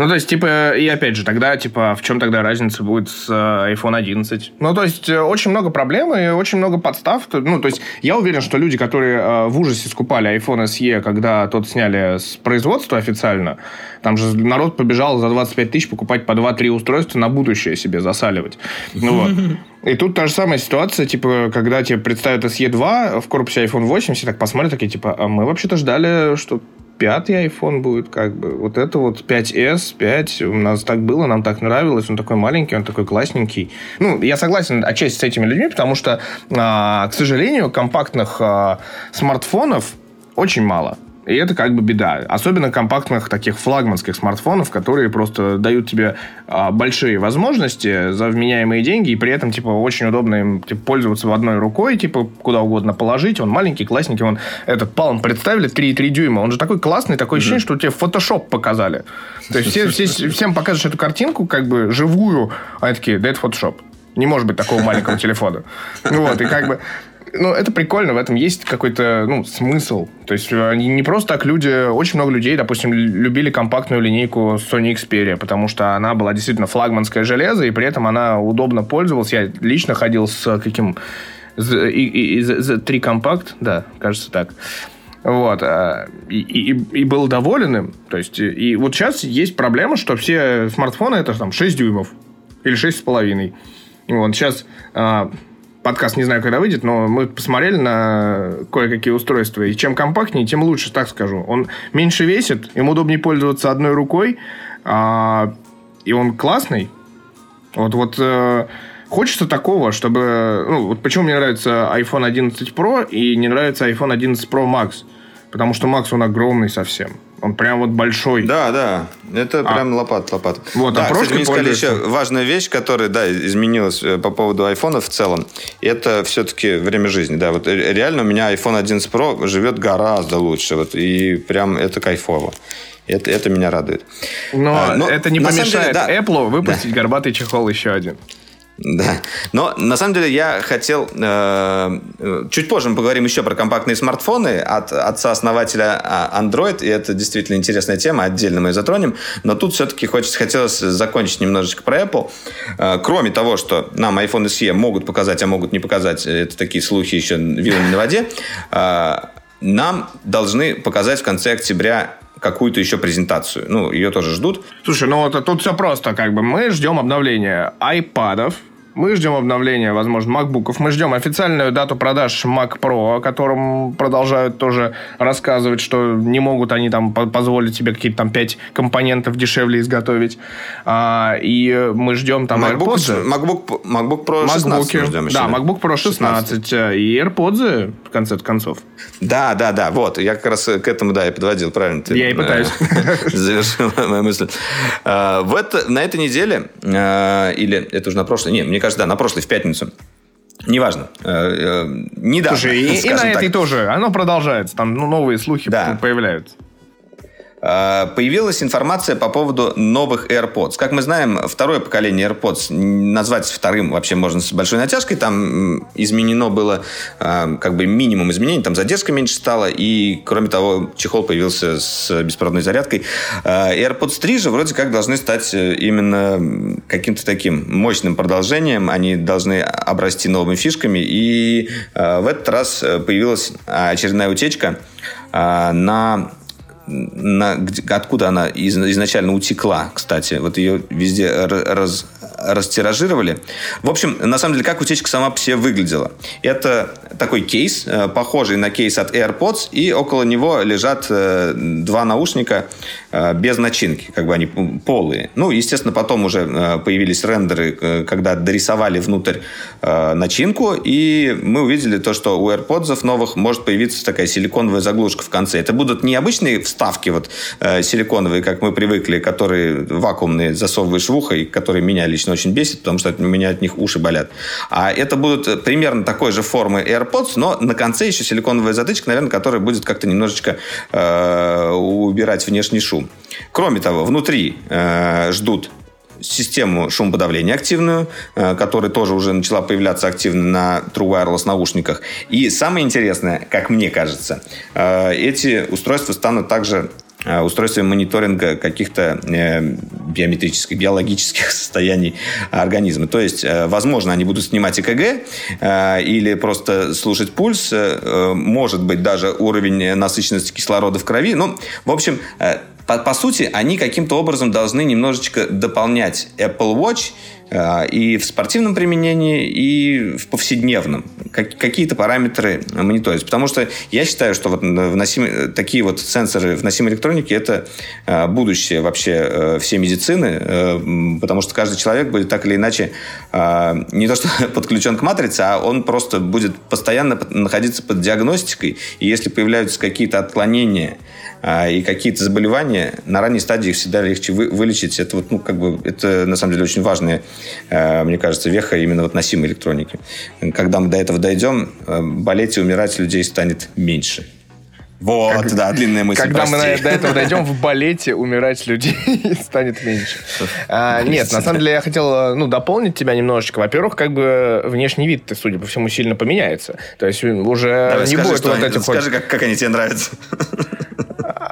Speaker 2: Ну, то есть, типа, и опять же, тогда, типа, в чем тогда разница будет с э, iPhone 11? Ну, то есть, э, очень много проблем и очень много подстав. Ну, то есть, я уверен, что люди, которые э, в ужасе скупали iPhone SE, когда тот сняли с производства официально, там же народ побежал за 25 тысяч покупать по 2-3 устройства на будущее себе засаливать. Ну, вот. И тут та же самая ситуация, типа, когда тебе представят SE 2 в корпусе iPhone 8, все так посмотрят, такие, типа, а мы вообще-то ждали, что пятый iPhone будет, как бы. Вот это вот 5S, 5, у нас так было, нам так нравилось, он такой маленький, он такой классненький. Ну, я согласен отчасти с этими людьми, потому что, а, к сожалению, компактных а, смартфонов очень мало. И это как бы беда. Особенно компактных таких флагманских смартфонов, которые просто дают тебе а, большие возможности за вменяемые деньги, и при этом, типа, очень удобно им типа, пользоваться в одной рукой, типа, куда угодно положить. Он маленький, классненький. Он этот Palm представили 3,3 дюйма. Он же такой классный, такое mm-hmm. ощущение, что тебе Photoshop показали. То есть все, все, всем покажешь эту картинку, как бы, живую, а они такие, да это Photoshop. Не может быть такого маленького телефона. Вот, и как бы ну, это прикольно, в этом есть какой-то, ну, смысл. То есть, они не просто так люди, очень много людей, допустим, любили компактную линейку Sony Xperia, потому что она была действительно флагманское железо, и при этом она удобно пользовалась. Я лично ходил с каким... И, и, три компакт, да, кажется так. Вот. А, и, и, и был доволен им. То есть, и вот сейчас есть проблема, что все смартфоны это там 6 дюймов или 6,5. Вот сейчас подкаст не знаю, когда выйдет, но мы посмотрели на кое-какие устройства. И чем компактнее, тем лучше, так скажу. Он меньше весит, ему удобнее пользоваться одной рукой, а, и он классный. Вот, вот э, хочется такого, чтобы... Ну, вот почему мне нравится iPhone 11 Pro и не нравится iPhone 11 Pro Max. Потому что Max, он огромный совсем. Он прям вот большой.
Speaker 1: Да, да. Это а. прям лопат, лопат.
Speaker 2: Вот,
Speaker 1: да,
Speaker 2: а кстати,
Speaker 1: мне сказали еще важная вещь, которая, да, изменилась э, по поводу айфона в целом. Это все-таки время жизни. Да, вот реально у меня iPhone 11 Pro живет гораздо лучше. Вот, и прям это кайфово. Это, это меня радует.
Speaker 2: Но, а, но это не помешает деле, да. Apple выпустить да. горбатый чехол еще один.
Speaker 1: Да. Но на самом деле я хотел... Э, чуть позже мы поговорим еще про компактные смартфоны от отца-основателя а, Android. И это действительно интересная тема. Отдельно мы ее затронем. Но тут все-таки хочется, хотелось закончить немножечко про Apple. Э, кроме того, что нам iPhone SE могут показать, а могут не показать, это такие слухи еще вилами на воде, э, нам должны показать в конце октября какую-то еще презентацию. Ну, ее тоже ждут.
Speaker 2: Слушай, ну вот тут все просто, как бы мы ждем обновления айпадов, мы ждем обновления, возможно, MacBook'ов. Мы ждем официальную дату продаж Mac Pro, о котором продолжают тоже рассказывать, что не могут они там позволить себе какие-то там 5 компонентов дешевле изготовить. А, и мы ждем там
Speaker 1: MacBook, AirPods. MacBook, MacBook Pro 16
Speaker 2: мы ждем еще. Да, MacBook Pro 16, 16. и AirPods в конце концов.
Speaker 1: Да, да, да, вот. Я как раз к этому, да, и подводил, правильно?
Speaker 2: Ты, я и пытаюсь.
Speaker 1: Завершил мою мысль. А, в это, на этой неделе, или это уже на прошлой, не, мне кажется, да, на прошлой, в пятницу. Неважно. Э, э, недавно,
Speaker 2: Слушай, и, и на так. этой тоже. Оно продолжается. Там ну, новые слухи да. появляются.
Speaker 1: А, появилась информация по поводу новых AirPods. Как мы знаем, второе поколение AirPods назвать вторым вообще можно с большой натяжкой. Там изменено было а, как бы минимум изменений. Там задержка меньше стала. И, кроме того, чехол появился с беспроводной зарядкой. А, AirPods 3 же вроде как должны стать э, именно каким-то таким мощным продолжением. Они должны обрасти новыми фишками. И в этот раз появилась очередная утечка на на, откуда она из, изначально утекла, кстати. Вот ее везде раз, растиражировали. В общем, на самом деле, как утечка сама по себе выглядела. Это такой кейс, э, похожий на кейс от AirPods, и около него лежат э, два наушника э, без начинки, как бы они полые. Ну, естественно, потом уже появились рендеры, когда дорисовали внутрь начинку, и мы увидели то, что у AirPods новых может появиться такая силиконовая заглушка в конце. Это будут не обычные вставки вот силиконовые, как мы привыкли, которые вакуумные засовываешь в ухо, и которые меня лично очень бесит, потому что у меня от них уши болят. А это будут примерно такой же формы AirPods, но на конце еще силиконовая затычка, наверное, которая будет как-то немножечко э, убирать внешний шум. Кроме того, внутри э, ждут систему шумоподавления активную, э, которая тоже уже начала появляться активно на True Wireless наушниках. И самое интересное, как мне кажется, э, эти устройства станут также Э, устройствами мониторинга каких-то э, биометрических, биологических состояний организма. То есть, э, возможно, они будут снимать ЭКГ или просто слушать пульс, может быть, даже уровень насыщенности кислорода в крови. Ну, в общем, по, по сути, они каким-то образом должны немножечко дополнять Apple Watch э, и в спортивном применении, и в повседневном. Как, какие-то параметры мониторить. Потому что я считаю, что вот вносим, такие вот сенсоры в носимой электронике это э, будущее вообще э, всей медицины, потому что каждый человек будет так или иначе не то что подключен к матрице, а он просто будет постоянно находиться под диагностикой. И если появляются какие-то отклонения и какие-то заболевания на ранней стадии всегда легче вы, вылечить. Это вот, ну, как бы, это на самом деле очень важная, а, мне кажется, веха именно вот носимой электроники. Когда мы до этого дойдем, а, болеть и умирать людей станет меньше. Вот, как, да, длинная мысль.
Speaker 2: Когда прости. мы до этого дойдем, в балете умирать людей станет меньше. А, нет, на самом деле я хотел ну, дополнить тебя немножечко. Во-первых, как бы внешний вид, судя по всему, сильно поменяется. То есть уже Давай, не скажи, будет вот
Speaker 1: этих Скажи, как, как они тебе нравятся.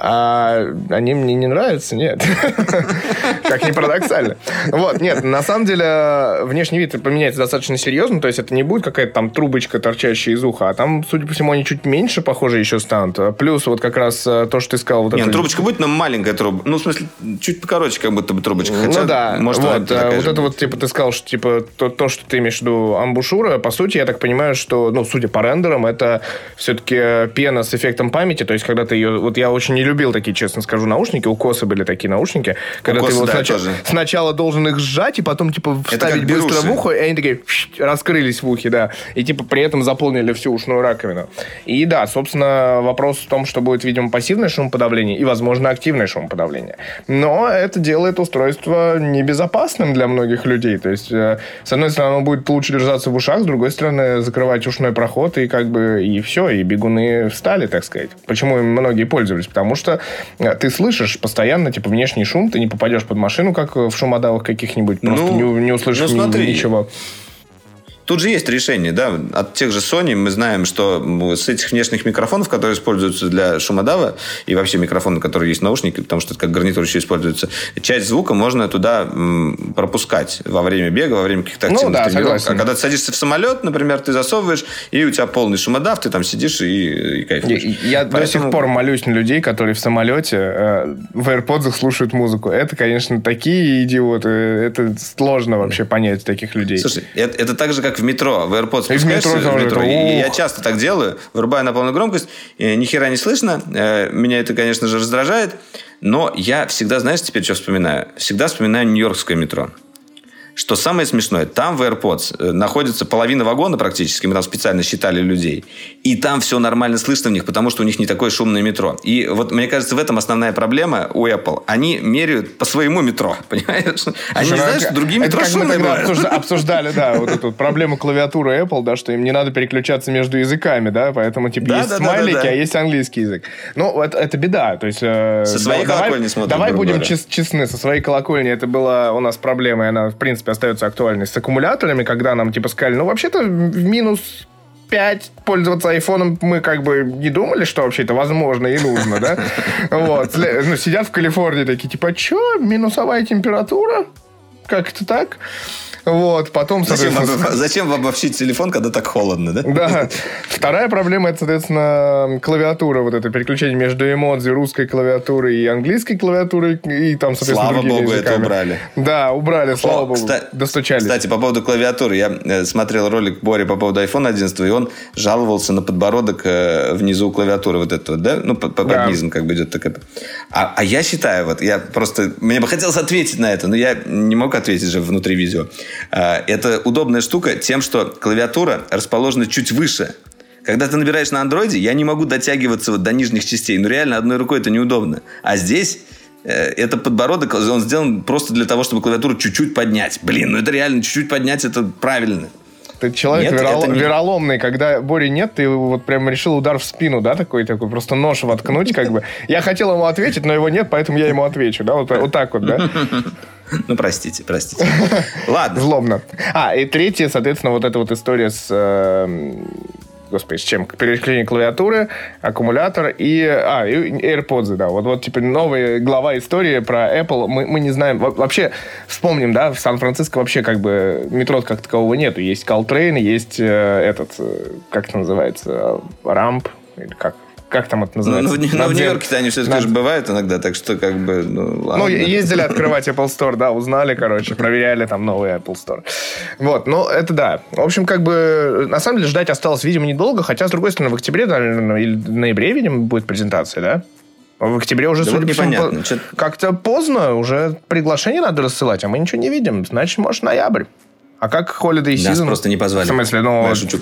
Speaker 2: А они мне не нравятся, нет. Как ни парадоксально. Вот, нет, на самом деле внешний вид поменяется достаточно серьезно, то есть это не будет какая-то там трубочка, торчащая из уха, а там, судя по всему, они чуть меньше, похоже, еще станут. Плюс вот как раз э, то, что ты сказал. Вот
Speaker 1: нет, это... трубочка будет, но маленькая труба. Ну, в смысле, чуть покороче, как будто бы трубочка. Ну Хотя,
Speaker 2: ну да, может, вот, э, вот это вот, типа, ты сказал, что, типа, то, то, что ты имеешь в виду амбушюра, по сути, я так понимаю, что, ну, судя по рендерам, это все-таки пена с эффектом памяти, то есть когда ты ее... Вот я очень не любил такие, честно скажу, наушники. У Коса были такие наушники, когда ты
Speaker 1: Коса,
Speaker 2: вот
Speaker 1: да,
Speaker 2: сначала,
Speaker 1: тоже.
Speaker 2: сначала должен их сжать, и потом, типа, вставить быстро в ухо, и они такие раскрылись в ухе, да. И, типа, при этом заполнили всю ушную раковину. И, да, собственно, вопрос том, что будет, видимо, пассивное шумоподавление и, возможно, активное шумоподавление. Но это делает устройство небезопасным для многих людей. То есть, э, с одной стороны, оно будет лучше держаться в ушах, с другой стороны, закрывать ушной проход, и как бы, и все, и бегуны встали, так сказать. Почему им многие пользовались? Потому что э, ты слышишь постоянно, типа, внешний шум, ты не попадешь под машину, как в шумодавах каких-нибудь, просто
Speaker 1: Ну,
Speaker 2: не, не услышишь
Speaker 1: ну, смотри.
Speaker 2: ничего.
Speaker 1: Тут же есть решение, да, от тех же Sony мы знаем, что с этих внешних микрофонов, которые используются для шумодава, и вообще микрофоны, которые есть в наушнике, потому что это как гарнитур еще используется, часть звука можно туда пропускать во время бега, во время каких-то
Speaker 2: Ну
Speaker 1: активных
Speaker 2: да,
Speaker 1: тренировок.
Speaker 2: согласен.
Speaker 1: А когда ты садишься в самолет, например, ты засовываешь, и у тебя полный шумодав, ты там сидишь и, и кайфуешь.
Speaker 2: Я, я до сих
Speaker 1: Поэтому-
Speaker 2: пор молюсь на людей, которые в самолете э, в AirPods слушают музыку. Это, конечно, такие идиоты. Это сложно вообще понять таких людей.
Speaker 1: Слушай, это, это так же, как в метро. В AirPods
Speaker 2: И в метро
Speaker 1: спускаешься
Speaker 2: это,
Speaker 1: и я часто так делаю. Вырубаю на полную громкость. ни хера не слышно. э, меня это, конечно же, раздражает. Но я всегда, знаешь, теперь что вспоминаю? Всегда вспоминаю Нью-Йоркское метро. Что самое смешное, там в AirPods э, находится половина вагона практически, мы там специально считали людей, и там все нормально слышно в них, потому что у них не такое шумное метро. И вот мне кажется, в этом основная проблема у Apple. Они меряют по своему метро, понимаешь? Они не
Speaker 2: Слушай,
Speaker 1: знают, что другие метро
Speaker 2: как мы
Speaker 1: шумные бывают.
Speaker 2: обсужда- обсуждали, да, вот эту проблему клавиатуры Apple, да, что им не надо переключаться между языками, да, поэтому, типа,
Speaker 1: Да,
Speaker 2: есть
Speaker 1: да,
Speaker 2: смайлики,
Speaker 1: да, да.
Speaker 2: а есть английский язык. Ну, это, это беда, то есть... э,
Speaker 1: Со своей
Speaker 2: давай-
Speaker 1: колокольни смотрят,
Speaker 2: Давай будем чес- честны, со своей колокольни это была у нас проблема, и она, в принципе, остается актуальной с аккумуляторами, когда нам, типа, сказали, ну, вообще-то в минус 5 пользоваться айфоном мы как бы не думали, что вообще это возможно и нужно, да? Вот. Ну, сидят в Калифорнии такие, типа, что, минусовая температура? Как это так? Вот, потом,
Speaker 1: Зачем,
Speaker 2: соответственно,
Speaker 1: зачем обобщить телефон, когда так холодно, да?
Speaker 2: да. Вторая проблема, это, соответственно, клавиатура, вот это переключение между эмодзи, русской клавиатурой и английской клавиатурой, и там, соответственно,
Speaker 1: Слава богу, это
Speaker 2: языками.
Speaker 1: убрали.
Speaker 2: Да, убрали, слава
Speaker 1: О,
Speaker 2: богу.
Speaker 1: кста-
Speaker 2: Достучались.
Speaker 1: Кстати, по поводу клавиатуры. Я э, смотрел ролик Бори по поводу iPhone 11, и он жаловался на подбородок э, внизу клавиатуры вот этого, да? Ну, по- по- под
Speaker 2: Да.
Speaker 1: низом как бы идет такая. А, а я считаю, вот, я просто... Мне бы хотелось ответить на это, но я не мог ответить же внутри видео. А, Это удобная штука тем, что клавиатура расположена чуть выше. Когда ты набираешь на андроиде, я не могу дотягиваться вот до нижних частей. Ну, реально, одной рукой это неудобно. А здесь э, это подбородок, он сделан просто для того, чтобы клавиатуру чуть-чуть поднять. Блин, ну это реально чуть-чуть поднять, это правильно.
Speaker 2: Ты человек
Speaker 1: Нет,
Speaker 2: верол-
Speaker 1: не-
Speaker 2: вероломный, когда Бори нет, ты вот прям решил удар в спину, да, такой, такой, просто нож воткнуть, как бы. Я хотел ему ответить, но его нет, поэтому я ему отвечу, да, вот, вот так вот, да,
Speaker 1: Ну, простите, простите. Ладно.
Speaker 2: злобно. А, и третье, соответственно, вот эта вот история с... э, Господи, с чем? Переключение клавиатуры, аккумулятор и... А, и AirPods, да. Вот, вот теперь новая глава истории про Apple. Мы, мы не знаем... Во- Вообще, вспомним, да, в Сан-Франциско вообще как бы метро как такового нету. Есть Caltrain, есть э, этот... э, Как это называется? Рамп? Или как? Как там это
Speaker 1: Ну,
Speaker 2: называется?
Speaker 1: ну, в Нью- ну, в Нью-Йорке-то они все-таки
Speaker 2: Над-
Speaker 1: же бывают иногда, так что как бы, ну, ладно.
Speaker 2: ну, ездили открывать Apple Store, да, узнали, короче, проверяли там новый Apple Store. Вот, ну, это да. В общем, как бы, на самом деле, ждать осталось, видимо, недолго, хотя, с другой стороны, в октябре, наверное, или в ноябре, видимо, будет презентация, да? В октябре уже,
Speaker 1: Да
Speaker 2: судя
Speaker 1: вот
Speaker 2: по всему, как-то поздно, уже приглашение надо рассылать, а мы ничего не видим. Значит, может, ноябрь. А как Holiday Season?
Speaker 1: Нас просто не позвали.
Speaker 2: В смысле, ну...
Speaker 1: Я шучу.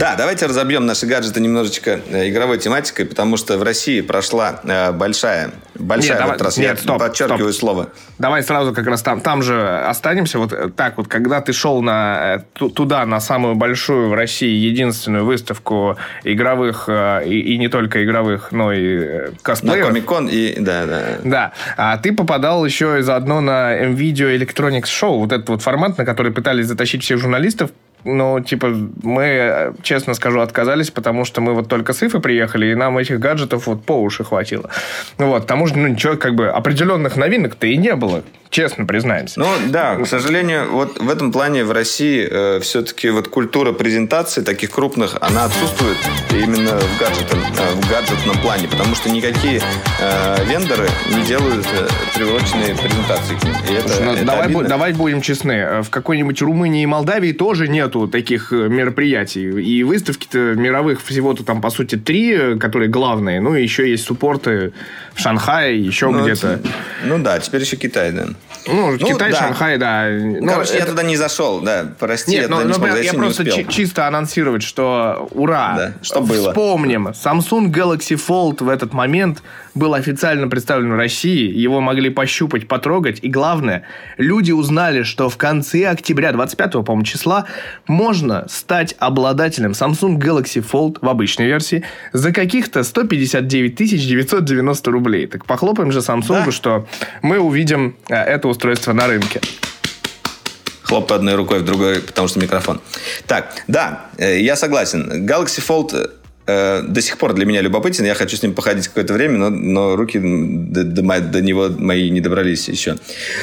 Speaker 1: Да, давайте разобьем наши гаджеты немножечко э, игровой тематикой, потому что в России прошла э, большая, большая
Speaker 2: Нет, давай-
Speaker 1: раз,
Speaker 2: нет,
Speaker 1: я
Speaker 2: стоп,
Speaker 1: подчеркиваю слово,
Speaker 2: Давай сразу как раз там, там же останемся. Вот э, так вот, когда ты шел на, э, ту- туда, на самую большую в России единственную выставку игровых, э, и, и не только игровых, но и э,
Speaker 1: на
Speaker 2: косплееров.
Speaker 1: Комик-кон и, да, да.
Speaker 2: Да, а ты попадал еще и заодно на NVIDIA Electronics Show, вот этот вот формат, на который пытались затащить всех журналистов, но, типа, мы, э, честно скажу, отказались, потому что мы вот только с Ифы приехали, и нам этих гаджетов вот по уши хватило. Вот, к тому же, ну, ничего, как бы, определенных новинок-то и не было, честно признаемся.
Speaker 1: Ну да, к сожалению, вот в этом плане в России все-таки вот культура презентаций таких крупных, она отсутствует именно в гаджетах, э, в гаджетном плане, потому что никакие э, вендоры не делают э, приуроченные презентации к ним. И это,
Speaker 2: Слушай, ну,
Speaker 1: это
Speaker 2: давай, бу- давай будем честны. Э, В какой-нибудь Румынии и Молдавии тоже нету таких э, мероприятий. И выставки-то мировых всего-то там, по сути, три, которые главные. Ну, и еще есть суппорты в Шанхае, еще
Speaker 1: Ну,
Speaker 2: где-то.
Speaker 1: Ну да, теперь еще Китай, да.
Speaker 2: Ну, Китай,
Speaker 1: да.
Speaker 2: Шанхай, да. Ну,
Speaker 1: Короче, я
Speaker 2: это-
Speaker 1: туда не зашел, да. Прости, я
Speaker 2: Нет,
Speaker 1: туда
Speaker 2: ну,
Speaker 1: не
Speaker 2: ну,
Speaker 1: смог
Speaker 2: я
Speaker 1: не
Speaker 2: просто
Speaker 1: успел.
Speaker 2: чи- чисто анонсировать, что ура!
Speaker 1: Да, что было.
Speaker 2: Вспомним. Samsung Galaxy Fold в этот момент был официально представлен в России. Его могли пощупать, потрогать. И главное, люди узнали, что в конце октября, 25 по-моему, числа, можно стать обладателем Samsung Galaxy Fold в обычной версии за каких-то 159 990 рублей. Так похлопаем же Samsung,
Speaker 1: Да.
Speaker 2: что мы увидим э, это устройство на рынке.
Speaker 1: Хлоп одной рукой в другой, потому что микрофон. Так, да, э, я согласен. Galaxy Fold э, до сих пор для меня любопытен. Я хочу с ним походить какое-то время, но, но руки до, до до него мои не добрались еще.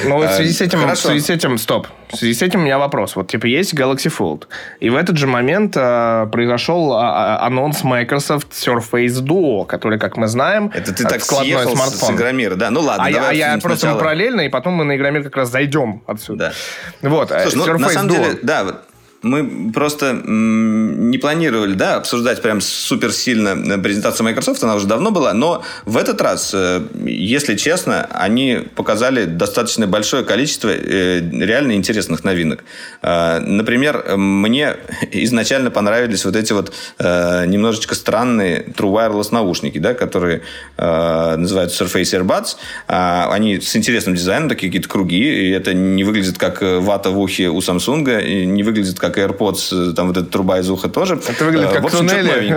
Speaker 2: Ну, вот в
Speaker 1: Э,
Speaker 2: связи с этим, в
Speaker 1: хорошо.
Speaker 2: связи с этим, стоп. В связи с этим у меня вопрос. Вот, типа, есть Galaxy Fold. И в этот же момент э, произошел а, а, анонс Microsoft Surface Duo, который, как мы знаем,
Speaker 1: Это ты
Speaker 2: э,
Speaker 1: так
Speaker 2: складной
Speaker 1: съехал с,
Speaker 2: смартфон.
Speaker 1: Игромира. Да, ну ладно,
Speaker 2: а я,
Speaker 1: давай
Speaker 2: а я
Speaker 1: обсудим
Speaker 2: просто
Speaker 1: сначала.
Speaker 2: параллельно, и потом мы на Игромир как раз зайдем отсюда.
Speaker 1: Да.
Speaker 2: Вот, э,
Speaker 1: Слушай, ну,
Speaker 2: Surface
Speaker 1: на самом
Speaker 2: Duo.
Speaker 1: деле, да, вот мы просто не планировали, да, обсуждать прям супер сильно э, презентацию Microsoft, она уже давно была, но в этот раз, э, если честно, они показали достаточно большое количество э, реально интересных новинок. Например, мне изначально понравились вот эти вот немножечко странные True Wireless наушники, да, которые называются Surface Earbuds. А, Они с интересным дизайном, такие какие-то круги, и это не выглядит как вата в ухе у Samsung, не выглядит как AirPods, э, там вот эта труба из уха тоже.
Speaker 2: Это выглядит
Speaker 1: Э,
Speaker 2: как
Speaker 1: в общем,
Speaker 2: туннели.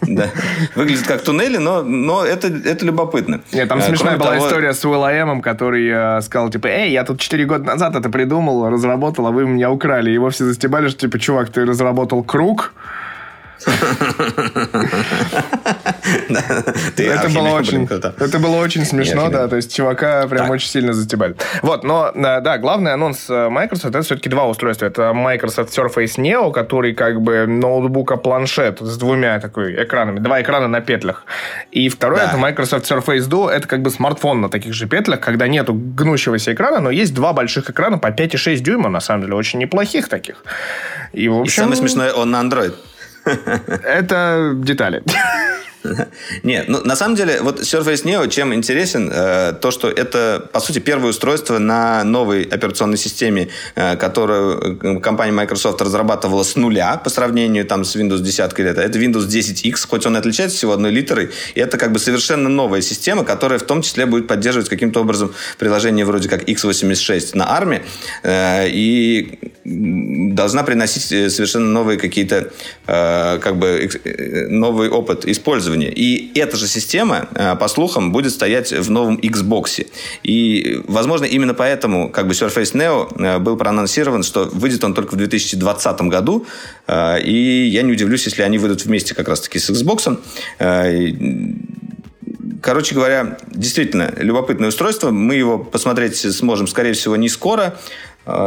Speaker 1: Да. Выглядит как туннели, но, но это, это любопытно.
Speaker 2: Нет, там
Speaker 1: Э,
Speaker 2: смешная
Speaker 1: кроме
Speaker 2: была
Speaker 1: того-
Speaker 2: история с Will.i.am, который сказал, типа, эй, я тут 4 года назад это придумал, разработал, а вы меня украли. Его все застебали, что, типа, чувак, ты разработал круг, это было очень, это было очень смешно, да, то есть чувака прям очень сильно застебали. Вот, но, э, да, главный анонс э, Microsoft, это все-таки два устройства. Это Microsoft Surface Neo, который как бы ноутбука-планшет с двумя такой экранами, два экрана на петлях. И второе, это Microsoft Surface Duo, это как бы смартфон на таких же петлях, когда нету гнущегося экрана, но есть два больших экрана по 5,6 дюйма, на самом деле, очень неплохих таких. И, в
Speaker 1: И
Speaker 2: общем,
Speaker 1: самое смешное, он на Android.
Speaker 2: Это детали.
Speaker 1: Нет, ну на самом деле, вот Surface Neo чем интересен, э, то, что это, по сути, первое устройство на новой операционной системе, э, которую э, компания Microsoft разрабатывала с нуля по сравнению там, с Windows 10 лет. Это Windows 10X, хоть он и отличается всего одной литерой, и это как бы совершенно новая система, которая в том числе будет поддерживать каким-то образом приложение вроде как x86 на ARM, э, и должна приносить э, совершенно новые какие-то э, как бы э, новый опыт использования. И эта же система, по слухам, будет стоять в новом Xbox. И, возможно, именно поэтому как бы Surface Neo был проанонсирован, что выйдет он только в 2020 году. И я не удивлюсь, если они выйдут вместе как раз-таки с Xbox. Короче говоря, действительно любопытное устройство. Мы его посмотреть сможем, скорее всего, не скоро.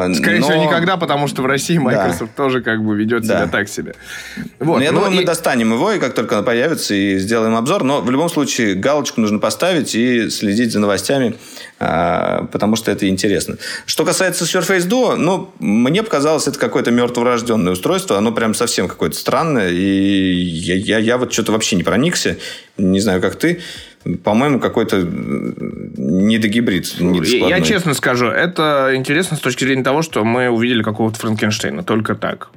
Speaker 1: Э,
Speaker 2: Скорее
Speaker 1: но-
Speaker 2: всего, никогда, потому что в России Microsoft тоже как бы ведет
Speaker 1: Да.
Speaker 2: себя так себе. Вот.
Speaker 1: Ну, я
Speaker 2: ну
Speaker 1: думаю,
Speaker 2: и-
Speaker 1: мы достанем его, и как только он появится, и сделаем обзор. Но в любом случае галочку нужно поставить и следить за новостями, а, потому что это интересно. Что касается Surface Duo, ну, мне показалось, это какое-то мертворожденное устройство. Оно прям совсем какое-то странное. И я, я, я вот что-то вообще не проникся. Не знаю, как ты. По-моему, какой-то недогибрид.
Speaker 2: Я, я
Speaker 1: недоскладной.
Speaker 2: честно скажу, это интересно с точки зрения того, что мы увидели какого-то Франкенштейна. Только так.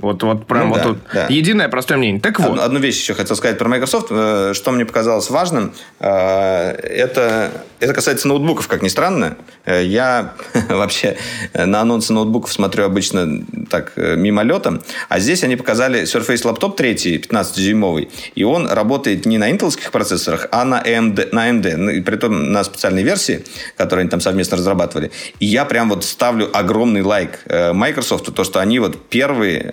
Speaker 2: Вот, вот прям
Speaker 1: Ну
Speaker 2: вот
Speaker 1: да,
Speaker 2: тут.
Speaker 1: да.
Speaker 2: Единое простое мнение. Так вот.
Speaker 1: Одну, одну вещь еще хотел сказать про Microsoft. Э, Что мне показалось важным, э, это, это касается ноутбуков, как ни странно. Э, Я вообще на анонсы ноутбуков смотрю обычно так мимолетом. А здесь они показали Surface Laptop 3, 15-дюймовый. И он работает не на интелских процессорах, а на AMD. На AMD ну, при том на специальной версии, которую они там совместно разрабатывали. И я прям вот ставлю огромный лайк Microsoft, то, что они вот первые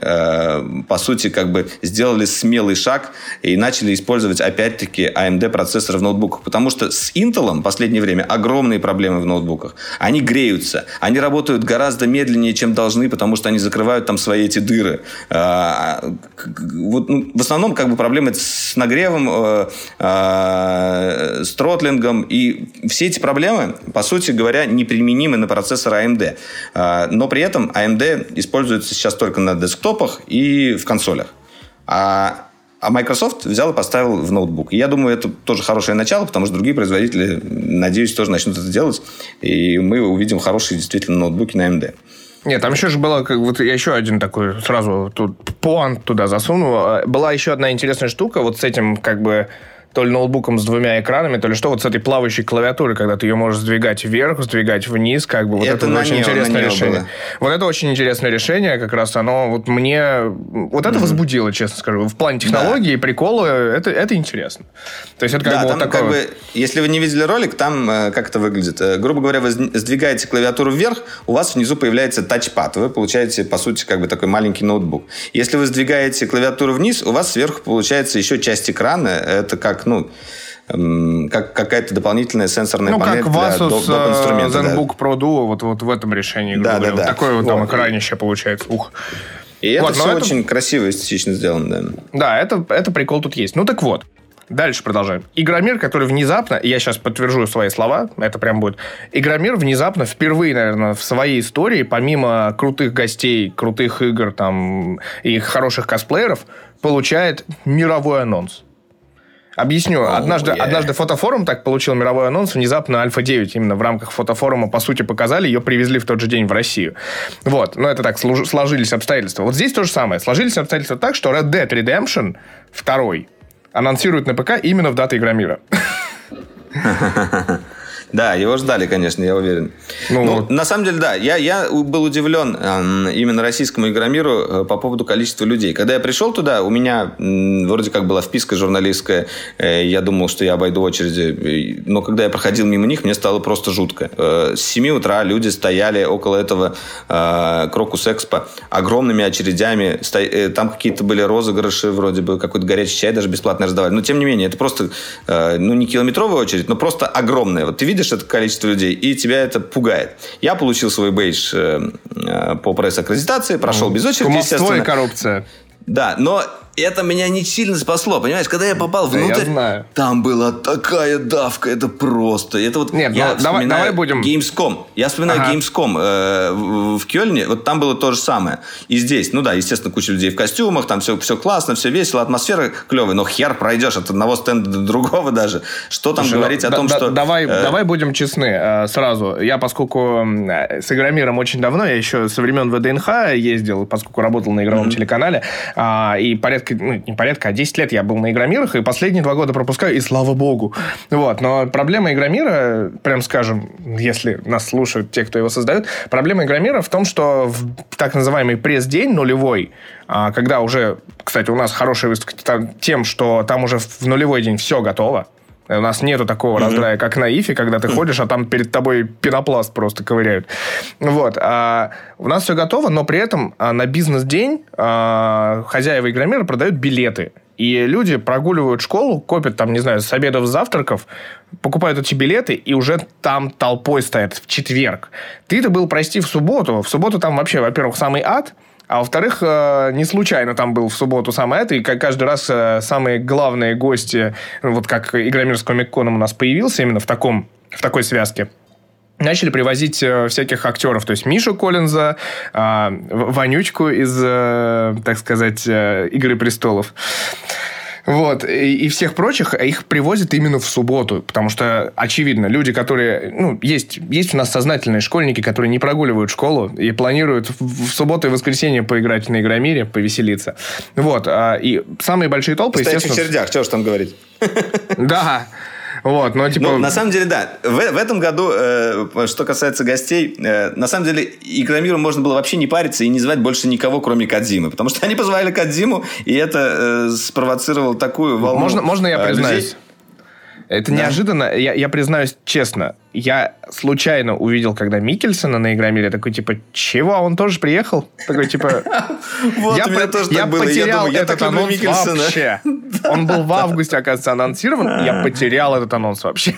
Speaker 1: по сути, как бы сделали смелый шаг и начали использовать, опять-таки, AMD процессоры в ноутбуках. Потому что с Intel в последнее время огромные проблемы в ноутбуках. Они греются, они работают гораздо медленнее, чем должны, потому что они закрывают там свои эти дыры. Э, вот, ну, в основном, как бы, проблемы с нагревом, э, э, с тротлингом. И все эти проблемы, по сути говоря, неприменимы на процессор AMD. Э, но при этом AMD используется сейчас только на десктопах и в консолях. А а Microsoft взял и поставил в ноутбук. И я думаю, это тоже хорошее начало, потому что другие производители, надеюсь, тоже начнут это делать. И мы увидим хорошие действительно ноутбуки на AMD.
Speaker 2: Нет, там еще же было, как вот я еще один такой сразу тут пуант туда засунул. Была еще одна интересная штука вот с этим как бы то ли ноутбуком с двумя экранами, то ли что, вот с этой плавающей клавиатурой, когда ты ее можешь сдвигать вверх, сдвигать вниз, как бы. Вот это, это очень Neo, интересное решение. Было. Вот это очень интересное решение, как раз оно вот мне... Вот это mm-hmm. возбудило, честно скажу. В плане технологии да. приколы, это, это интересно. То есть это как
Speaker 1: да,
Speaker 2: бы
Speaker 1: там
Speaker 2: вот такое...
Speaker 1: как бы, если вы не видели ролик, там э, как это выглядит. Э, грубо говоря, вы сдвигаете клавиатуру вверх, у вас внизу появляется тачпад. Вы получаете, по сути, как бы такой маленький ноутбук. Если вы сдвигаете клавиатуру вниз, у вас сверху получается еще часть экрана. Это как, ну, как какая-то дополнительная сенсорная
Speaker 2: ну,
Speaker 1: панель
Speaker 2: как для Asus доп. доп. инструмента. ZenBook да. Pro Duo вот, вот в этом решении. Да, да, да. Вот такое вот, вот там экранище получается. Ух.
Speaker 1: И это вот, все это... очень красиво, эстетично сделано, да.
Speaker 2: Да, это, это прикол тут есть. Ну так вот, Дальше продолжаем. Игромир, который внезапно, я сейчас подтвержу свои слова, это прям будет. Игромир внезапно впервые, наверное, в своей истории, помимо крутых гостей, крутых игр там и хороших косплееров, получает мировой анонс. Объясню. Oh, однажды, yeah. однажды фотофорум так получил мировой анонс. Внезапно Альфа-9 именно в рамках фотофорума, по сути, показали. Ее привезли в тот же день в Россию. Вот. Но это так, сложились обстоятельства. Вот здесь то же самое. Сложились обстоятельства так, что Red Dead Redemption 2 анонсируют на ПК именно в дату Игромира.
Speaker 1: Да, его ждали, конечно, я уверен. Ну, ну вот. на самом деле, да, я, я был удивлен э, именно российскому игромиру э, по поводу количества людей. Когда я пришел туда, у меня э, вроде как была вписка журналистская, э, я думал, что я обойду очереди, но когда я проходил мимо них, мне стало просто жутко. Э, с 7 утра люди стояли около этого Крокус Экспо огромными очередями, там какие-то были розыгрыши, вроде бы какой-то горячий чай даже бесплатно раздавали, но тем не менее, это просто, ну, не километровая очередь, но просто огромная. Вот ты видишь видишь это количество людей, и тебя это пугает. Я получил свой бейдж э, э, по пресс-аккредитации, прошел без очереди,
Speaker 2: Кумовство и коррупция.
Speaker 1: Да, но это меня не сильно спасло, понимаешь? Когда я попал внутрь, да, я знаю. там была такая давка, это просто. Это вот
Speaker 2: Нет, я ну, давай, давай будем...
Speaker 1: Gamescom. Я вспоминаю ага. Gamescom э, в, в Кёльне, вот там было то же самое. И здесь, ну да, естественно, куча людей в костюмах, там все, все классно, все весело, атмосфера клевая, но хер пройдешь от одного стенда до другого даже. Что там Слушай, говорить ну, о том, да, что...
Speaker 2: Давай, э... давай будем честны э, сразу. Я, поскольку с Игромиром очень давно, я еще со времен ВДНХ ездил, поскольку работал на игровом mm-hmm. телеканале, э, и порядка, ну, не порядка, а 10 лет я был на Игромирах, и последние два года пропускаю, и слава богу. Вот. Но проблема Игромира, прям скажем, если нас слушают те, кто его создает, проблема Игромира в том, что в так называемый пресс-день нулевой, а, когда уже, кстати, у нас хорошая выставка тем, что там уже в нулевой день все готово, у нас нету такого mm-hmm. раздрая, как на Ифе, когда ты ходишь, а там перед тобой пенопласт просто ковыряют. Вот. А у нас все готово, но при этом а, на бизнес-день а, хозяева Игромира продают билеты. И люди прогуливают школу, копят там, не знаю, с обедов, с завтраков, покупают эти билеты и уже там толпой стоят в четверг. Ты-то был, прости, в субботу. В субботу там вообще, во-первых, самый ад – а во-вторых, э, не случайно там был в субботу самое это, и каждый раз э, самые главные гости, вот как Игромир с Комик-Коном у нас появился именно в, таком, в такой связке, начали привозить э, всяких актеров, то есть Мишу Коллинза, Вонючку из, так сказать, «Игры престолов». Вот. И, и всех прочих а их привозят именно в субботу. Потому что, очевидно, люди, которые... Ну, есть, есть у нас сознательные школьники, которые не прогуливают школу и планируют в, в субботу и воскресенье поиграть на Игромире, повеселиться. Вот. А, и самые большие толпы,
Speaker 1: Стоять естественно... в чердях, что ж там говорить.
Speaker 2: Да. Вот, но типа... Ну,
Speaker 1: на самом деле, да. В, в этом году, э, что касается гостей, э, на самом деле, Игромиру можно было вообще не париться и не звать больше никого, кроме Кадзимы. Потому что они позвали Кадзиму, и это э, спровоцировало такую волну
Speaker 2: Можно, можно я э, признаюсь? Это да. неожиданно. Я, я признаюсь честно, я случайно увидел, когда Микельсона на Игромире, такой, типа, чего? Он тоже приехал? Такой, типа...
Speaker 1: Вот, у меня тоже так было.
Speaker 2: потерял этот анонс вообще. Он был в августе, оказывается, анонсирован. Я потерял этот анонс вообще.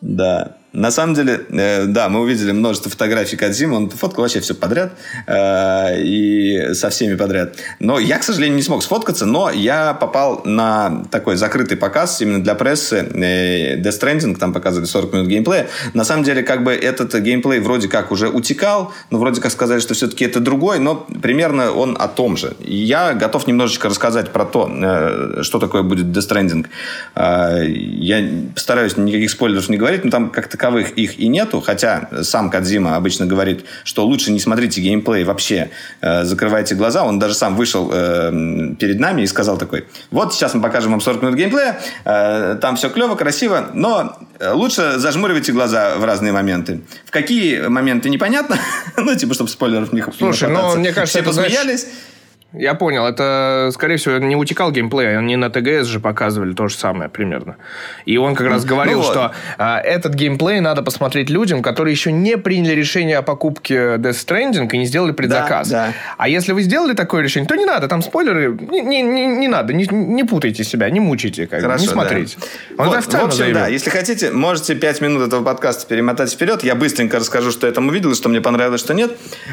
Speaker 1: Да. На самом деле, э, да, мы увидели множество фотографий Кадзима, он фоткал вообще все подряд, э, и со всеми подряд. Но я, к сожалению, не смог сфоткаться, но я попал на такой закрытый показ именно для прессы, э, Death Stranding, там показывали 40 минут геймплея. На самом деле, как бы этот геймплей вроде как уже утекал, но вроде как сказали, что все-таки это другой, но примерно он о том же. Я готов немножечко рассказать про то, э, что такое будет Death Stranding. Э, я постараюсь никаких спойлеров не говорить, но там как-то таковых их и нету, хотя сам Кадзима обычно говорит, что лучше не смотрите геймплей вообще, э, закрывайте глаза. Он даже сам вышел э, перед нами и сказал такой, вот сейчас мы покажем вам 40 минут геймплея, э, там все клево, красиво, но лучше зажмуривайте глаза в разные моменты. В какие моменты непонятно, ну, типа, чтобы спойлеров не
Speaker 2: Слушай, ну, мне кажется,
Speaker 1: Все посмеялись. Знаешь
Speaker 2: я понял. Это, скорее всего, не утекал геймплей. Они на ТГС же показывали то же самое примерно. И он как раз говорил, ну, вот. что а, этот геймплей надо посмотреть людям, которые еще не приняли решение о покупке Death Stranding и не сделали предзаказ. Да, да. А если вы сделали такое решение, то не надо. Там спойлеры. Не, не, не, не надо. Не, не путайте себя, не мучайте. Как, Хорошо, не смотрите.
Speaker 1: Да. Вот, в общем, заявил. да. Если хотите, можете 5 минут этого подкаста перемотать вперед. Я быстренько расскажу, что я там увидел, что мне понравилось, что нет.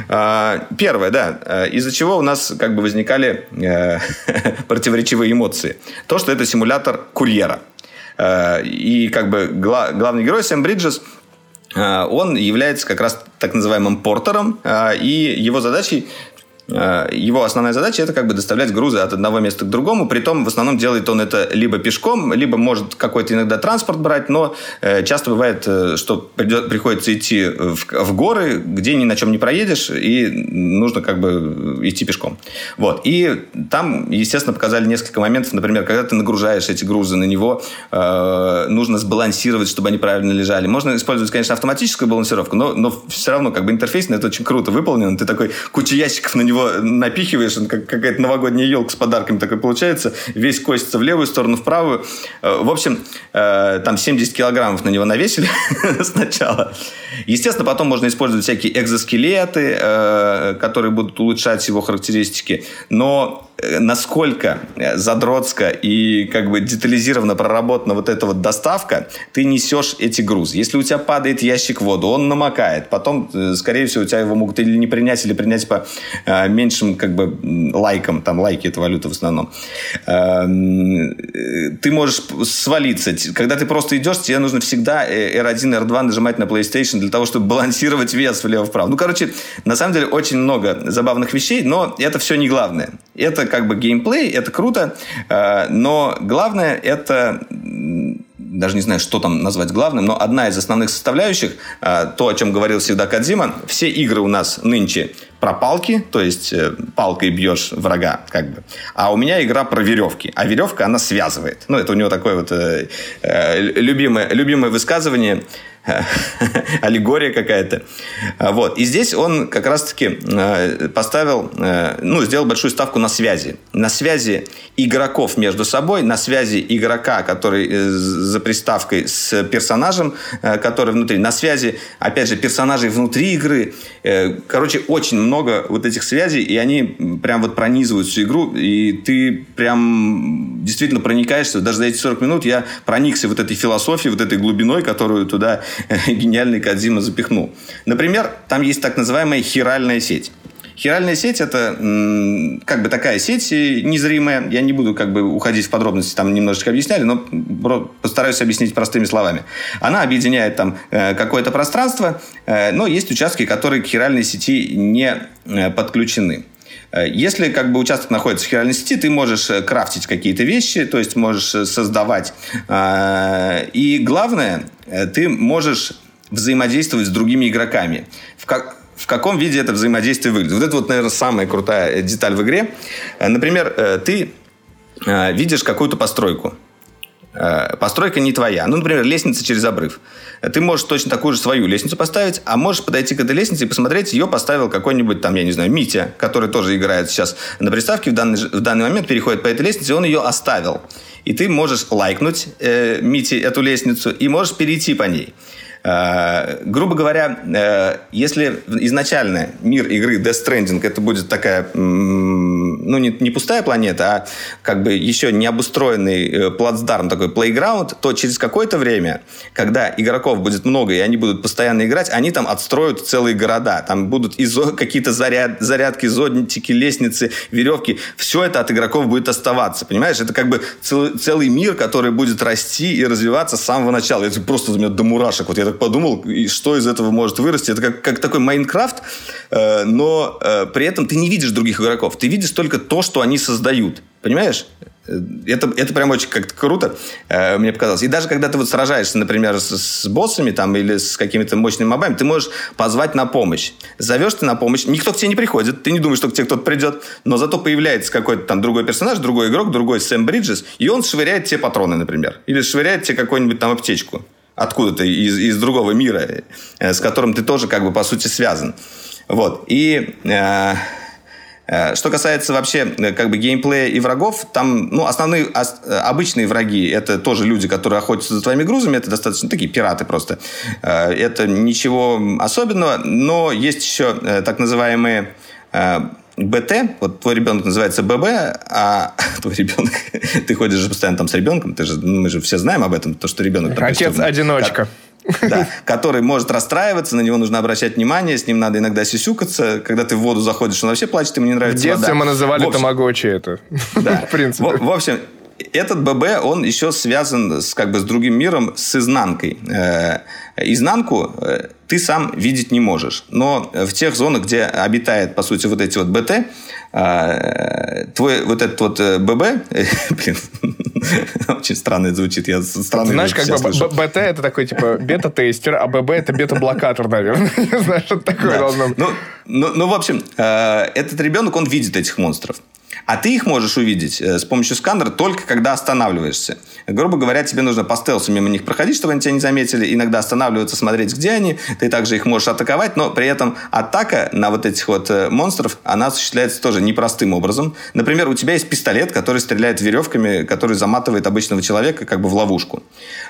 Speaker 1: А, первое, да. А, из-за чего у нас как бы возникали э, противоречивые эмоции. То, что это симулятор курьера. Э, и как бы гла- главный герой Сэм Бриджес э, он является как раз так называемым портером, э, и его задачей его основная задача это как бы доставлять грузы от одного места к другому, притом в основном делает он это либо пешком, либо может какой-то иногда транспорт брать, но э, часто бывает, э, что приходится идти в, горы, где ни на чем не проедешь, и нужно как бы идти пешком. Вот. И там, естественно, показали несколько моментов, например, когда ты нагружаешь эти грузы на него, э, нужно сбалансировать, чтобы они правильно лежали. Можно использовать, конечно, автоматическую балансировку, но, но все равно как бы интерфейс это очень круто выполнен. Ты такой кучу ящиков на него него напихиваешь, он как какая-то новогодняя елка с подарками такой получается, весь костится в левую сторону, в правую. Э, в общем, э, там 70 килограммов на него навесили сначала. Естественно, потом можно использовать всякие экзоскелеты, э, которые будут улучшать его характеристики. Но насколько задротско и как бы детализированно проработана вот эта вот доставка, ты несешь эти грузы. Если у тебя падает ящик воду, он намокает. Потом, скорее всего, у тебя его могут или не принять, или принять по меньшим как бы лайкам. Там лайки – это валюта в основном. Э, ты можешь свалиться. Когда ты просто идешь, тебе нужно всегда R1, R2 нажимать на PlayStation для того, чтобы балансировать вес влево-вправо. Ну, короче, на самом деле очень много забавных вещей, но это все не главное. Это как бы геймплей, это круто, э, но главное это даже не знаю, что там назвать главным, но одна из основных составляющих, э, то, о чем говорил всегда Кадзима, все игры у нас нынче про палки, то есть э, палкой бьешь врага, как бы. А у меня игра про веревки, а веревка она связывает. Ну, это у него такое вот любимое, любимое высказывание – аллегория какая-то. А, вот. И здесь он как раз-таки э, поставил, э, ну, сделал большую ставку на связи. На связи игроков между собой, на связи игрока, который э, за приставкой с персонажем, который внутри, на связи, опять же, персонажей внутри игры. Короче, очень много вот этих связей, и они прям вот пронизывают всю игру, и ты прям действительно проникаешься. Даже за эти 40 минут я проникся вот этой философией, вот этой глубиной, которую туда гениальный Кадзима запихнул. Например, там есть так называемая хиральная сеть. Хиральная сеть это как бы такая сеть незримая. Я не буду как бы уходить в подробности, там немножечко объясняли, но постараюсь объяснить простыми словами. Она объединяет там э, какое-то пространство, э, но есть участки, которые к хиральной сети не э, подключены. Если как бы участок находится в хиральной сети, ты можешь крафтить какие-то вещи, то есть можешь создавать. И главное, ты можешь взаимодействовать с другими игроками. В, как, в каком виде это взаимодействие выглядит. Вот это вот, наверное, самая крутая деталь в игре. Э, например, э, ты э, видишь какую-то постройку. Постройка не твоя. Ну, например, лестница через обрыв. Ты можешь точно такую же свою лестницу поставить, а можешь подойти к этой лестнице и посмотреть, ее поставил какой-нибудь там, я не знаю, Митя, который тоже играет сейчас на приставке в данный, в данный момент, переходит по этой лестнице, он ее оставил. И ты можешь лайкнуть э, Мити эту лестницу и можешь перейти по ней. Э, грубо говоря, э, если изначально мир игры Death Stranding это будет такая, ну, не, не пустая планета, а как бы еще не обустроенный э, плацдарм, такой плейграунд, то через какое-то время, когда игроков будет много, и они будут постоянно играть, они там отстроят целые города. Там будут какие-то заряд, зарядки, зодники, лестницы, веревки. Все это от игроков будет оставаться, понимаешь? Это как бы целый, целый мир, который будет расти и развиваться с самого начала. Это просто у меня до мурашек. Вот я так подумал, что из этого может вырасти. Это как, как такой Майнкрафт, э, но э, при этом ты не видишь других игроков. Ты видишь только то, что они создают. Понимаешь? Э, это, это прям очень как-то круто, э, мне показалось. И даже когда ты вот сражаешься, например, с, с боссами там, или с какими-то мощными мобами, ты можешь позвать на помощь. Зовешь ты на помощь, никто к тебе не приходит, ты не думаешь, что к тебе кто-то придет, но зато появляется какой-то там другой персонаж, другой игрок, другой Сэм Бриджес, и он швыряет тебе патроны, например. Или швыряет тебе какую-нибудь там аптечку откуда-то из, из другого мира, э, с которым ты тоже как бы по сути связан. Вот. И э, э, что касается вообще э, как бы геймплея и врагов, там, ну, основные, ос, обычные враги, это тоже люди, которые охотятся за твоими грузами, это достаточно такие пираты просто. Э, это ничего особенного, но есть еще э, так называемые э, БТ, вот твой ребенок называется ББ, а твой ребенок, ты ходишь же постоянно там с ребенком, ты же, ну, мы же все знаем об этом, то, что ребенок...
Speaker 2: Отец-одиночка.
Speaker 1: Да, который может расстраиваться, на него нужно обращать внимание, с ним надо иногда сисюкаться. Когда ты в воду заходишь, он вообще плачет, ему не нравится
Speaker 2: В детстве
Speaker 1: вода.
Speaker 2: мы называли тамагочи это.
Speaker 1: Да. в принципе. В, в общем, этот ББ, он еще связан с, как бы, с другим миром, с изнанкой. Э, изнанку э, ты сам видеть не можешь. Но в тех зонах, где обитает, по сути, вот эти вот БТ, э, твой вот этот вот ББ, блин, очень странно звучит, я странно
Speaker 2: Знаешь, как бы БТ это такой, типа, бета-тестер, а ББ это бета-блокатор, наверное. Знаю, что такое должно быть.
Speaker 1: Ну, ну, ну, в общем, этот ребенок, он видит этих монстров. А ты их можешь увидеть э, с помощью сканера только когда останавливаешься. Грубо говоря, тебе нужно по стелсу мимо них проходить, чтобы они тебя не заметили. Иногда останавливаться, смотреть, где они. Ты также их можешь атаковать, но при этом атака на вот этих вот э, монстров, она осуществляется тоже непростым образом. Например, у тебя есть пистолет, который стреляет веревками, который заматывает обычного человека как бы в ловушку.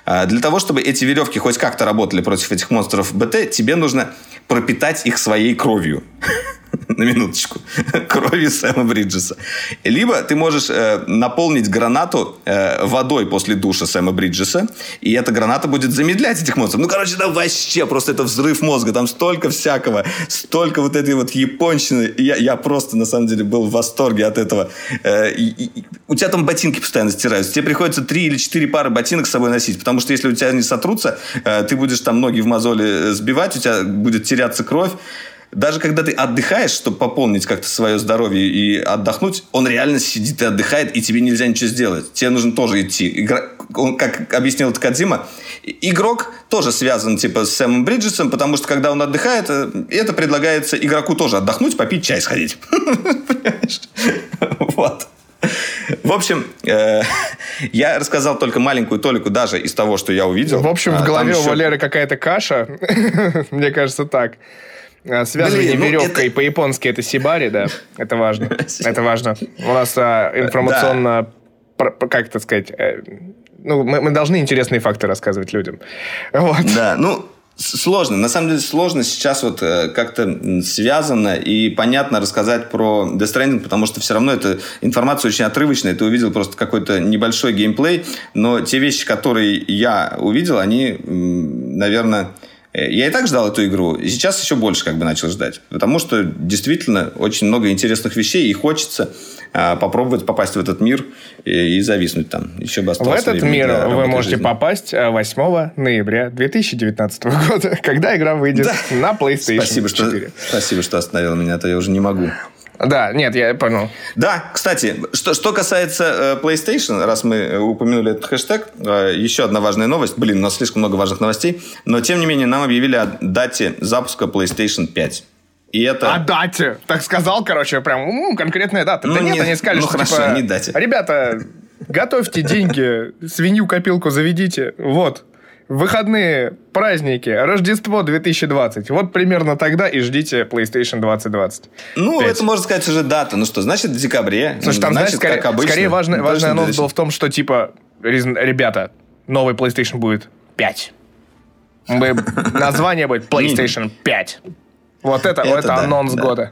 Speaker 1: А, для того, чтобы эти веревки хоть как-то работали против этих монстров БТ, тебе нужно пропитать их своей кровью. на минуточку, крови Сэма Бриджеса. Либо ты можешь э, наполнить гранату э, водой после душа Сэма Бриджеса, и эта граната будет замедлять этих монстров. Ну, короче, да вообще просто это взрыв мозга. Там столько всякого, столько вот этой вот японщины. Я, я просто, на самом деле, был в восторге от этого. Э, и, и, у тебя там ботинки постоянно стираются. Тебе приходится три или четыре пары ботинок с собой носить, потому что если у тебя не сотрутся, э, ты будешь там ноги в мозоли сбивать, у тебя будет теряться кровь даже когда ты отдыхаешь, чтобы пополнить как-то свое здоровье и отдохнуть, он реально сидит и отдыхает, и тебе нельзя ничего сделать. Тебе нужно тоже идти. Игра... Он, как объяснил Кадзима, игрок тоже связан типа с Сэмом Бриджесом, потому что когда он отдыхает, э, это предлагается игроку тоже отдохнуть, попить чай сходить. Вот. В общем, э, я рассказал только маленькую толику даже из того, что я увидел.
Speaker 2: В общем, в а, голове у Валеры какая-то каша. Мне кажется, так. А, связывание Блин, ну веревкой это... по-японски это сибари, да. Это важно. Это важно. У нас а, информационно, да. как это сказать, э, ну, мы, мы должны интересные факты рассказывать людям. Вот.
Speaker 1: Да, ну, Сложно. На самом деле сложно сейчас вот э, как-то связано и понятно рассказать про Death Stranding, потому что все равно эта информация очень отрывочная. Ты увидел просто какой-то небольшой геймплей, но те вещи, которые я увидел, они, наверное, я и так ждал эту игру, и сейчас еще больше как бы начал ждать. Потому что действительно очень много интересных вещей, и хочется а, попробовать попасть в этот мир и, и зависнуть там. Еще бы
Speaker 2: в этот мир вы можете жизни. попасть 8 э, ноября 2019 года, когда игра выйдет да. на PlayStation
Speaker 1: спасибо, 4. Что, спасибо, что остановил меня, а то я уже не могу.
Speaker 2: Да, нет, я понял.
Speaker 1: Да, кстати, что, что касается э, PlayStation, раз мы упомянули этот хэштег, э, еще одна важная новость. Блин, у нас слишком много важных новостей. Но, тем не менее, нам объявили о дате запуска PlayStation 5. И это...
Speaker 2: О дате! Так сказал, короче, прям м-м, конкретная дата. Ну, да нет, нет, они сказали, ну, что хорошо, типа... не дате. Ребята, готовьте деньги, свинью-копилку заведите. Вот выходные, праздники, Рождество 2020. Вот примерно тогда и ждите PlayStation 2020.
Speaker 1: Ну, 5. это можно сказать уже дата. Ну что, значит, в декабре.
Speaker 2: Слушай, там, значит, скорее, как обычно, скорее важный, важный анонс был в том, что, типа, ребята, новый PlayStation будет 5. Мы, название будет PlayStation 5. Вот это, это, это да, анонс да. года.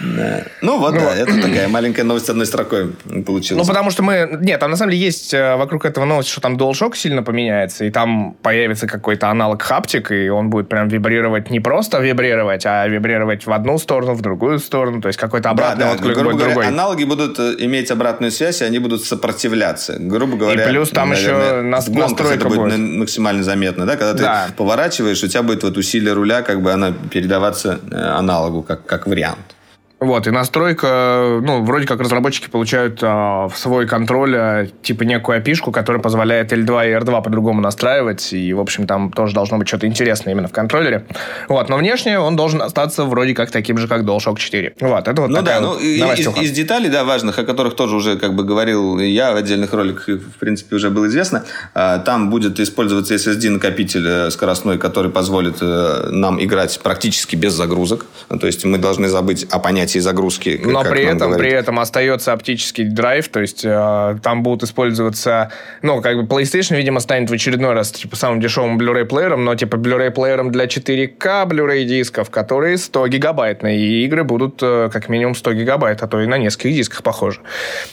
Speaker 1: Да. Ну вот, ну, да, это такая маленькая новость одной строкой получилась.
Speaker 2: Ну, потому что мы... Нет, там на самом деле есть э, вокруг этого новость, что там DualShock сильно поменяется, и там появится какой-то аналог хаптик, и он будет прям вибрировать не просто вибрировать, а вибрировать в одну сторону, в другую сторону, то есть какой-то обратный да, да, отклик
Speaker 1: грубо
Speaker 2: будет
Speaker 1: говоря,
Speaker 2: другой.
Speaker 1: Аналоги будут э, иметь обратную связь, и они будут сопротивляться. Грубо говоря,
Speaker 2: и плюс там наверное, еще нас,
Speaker 1: гонках это будет, будет максимально заметно, да? Когда да. ты поворачиваешь, у тебя будет вот усилие руля, как бы она передаваться э, аналогу, как, как вариант.
Speaker 2: Вот, и настройка, ну, вроде как разработчики получают а, в свой контроль а, типа некую опишку, которая позволяет L2 и R2 по-другому настраивать, и, в общем, там тоже должно быть что-то интересное именно в контроллере. Вот, но внешне он должен остаться вроде как таким же, как DualShock 4. Вот, это вот
Speaker 1: Ну
Speaker 2: да,
Speaker 1: ну,
Speaker 2: вот
Speaker 1: из, из деталей, да, важных, о которых тоже уже, как бы, говорил я в отдельных роликах, в принципе, уже было известно, а, там будет использоваться SSD-накопитель э, скоростной, который позволит э, нам играть практически без загрузок, то есть мы должны забыть о понятии понятии загрузки.
Speaker 2: Но при этом, при этом остается оптический драйв, то есть э, там будут использоваться, ну, как бы PlayStation, видимо, станет в очередной раз, типа, самым дешевым Blu-ray плеером, но, типа, Blu-ray плеером для 4К Blu-ray дисков, которые 100 гигабайтные, и игры будут э, как минимум 100 гигабайт, а то и на нескольких дисках похоже.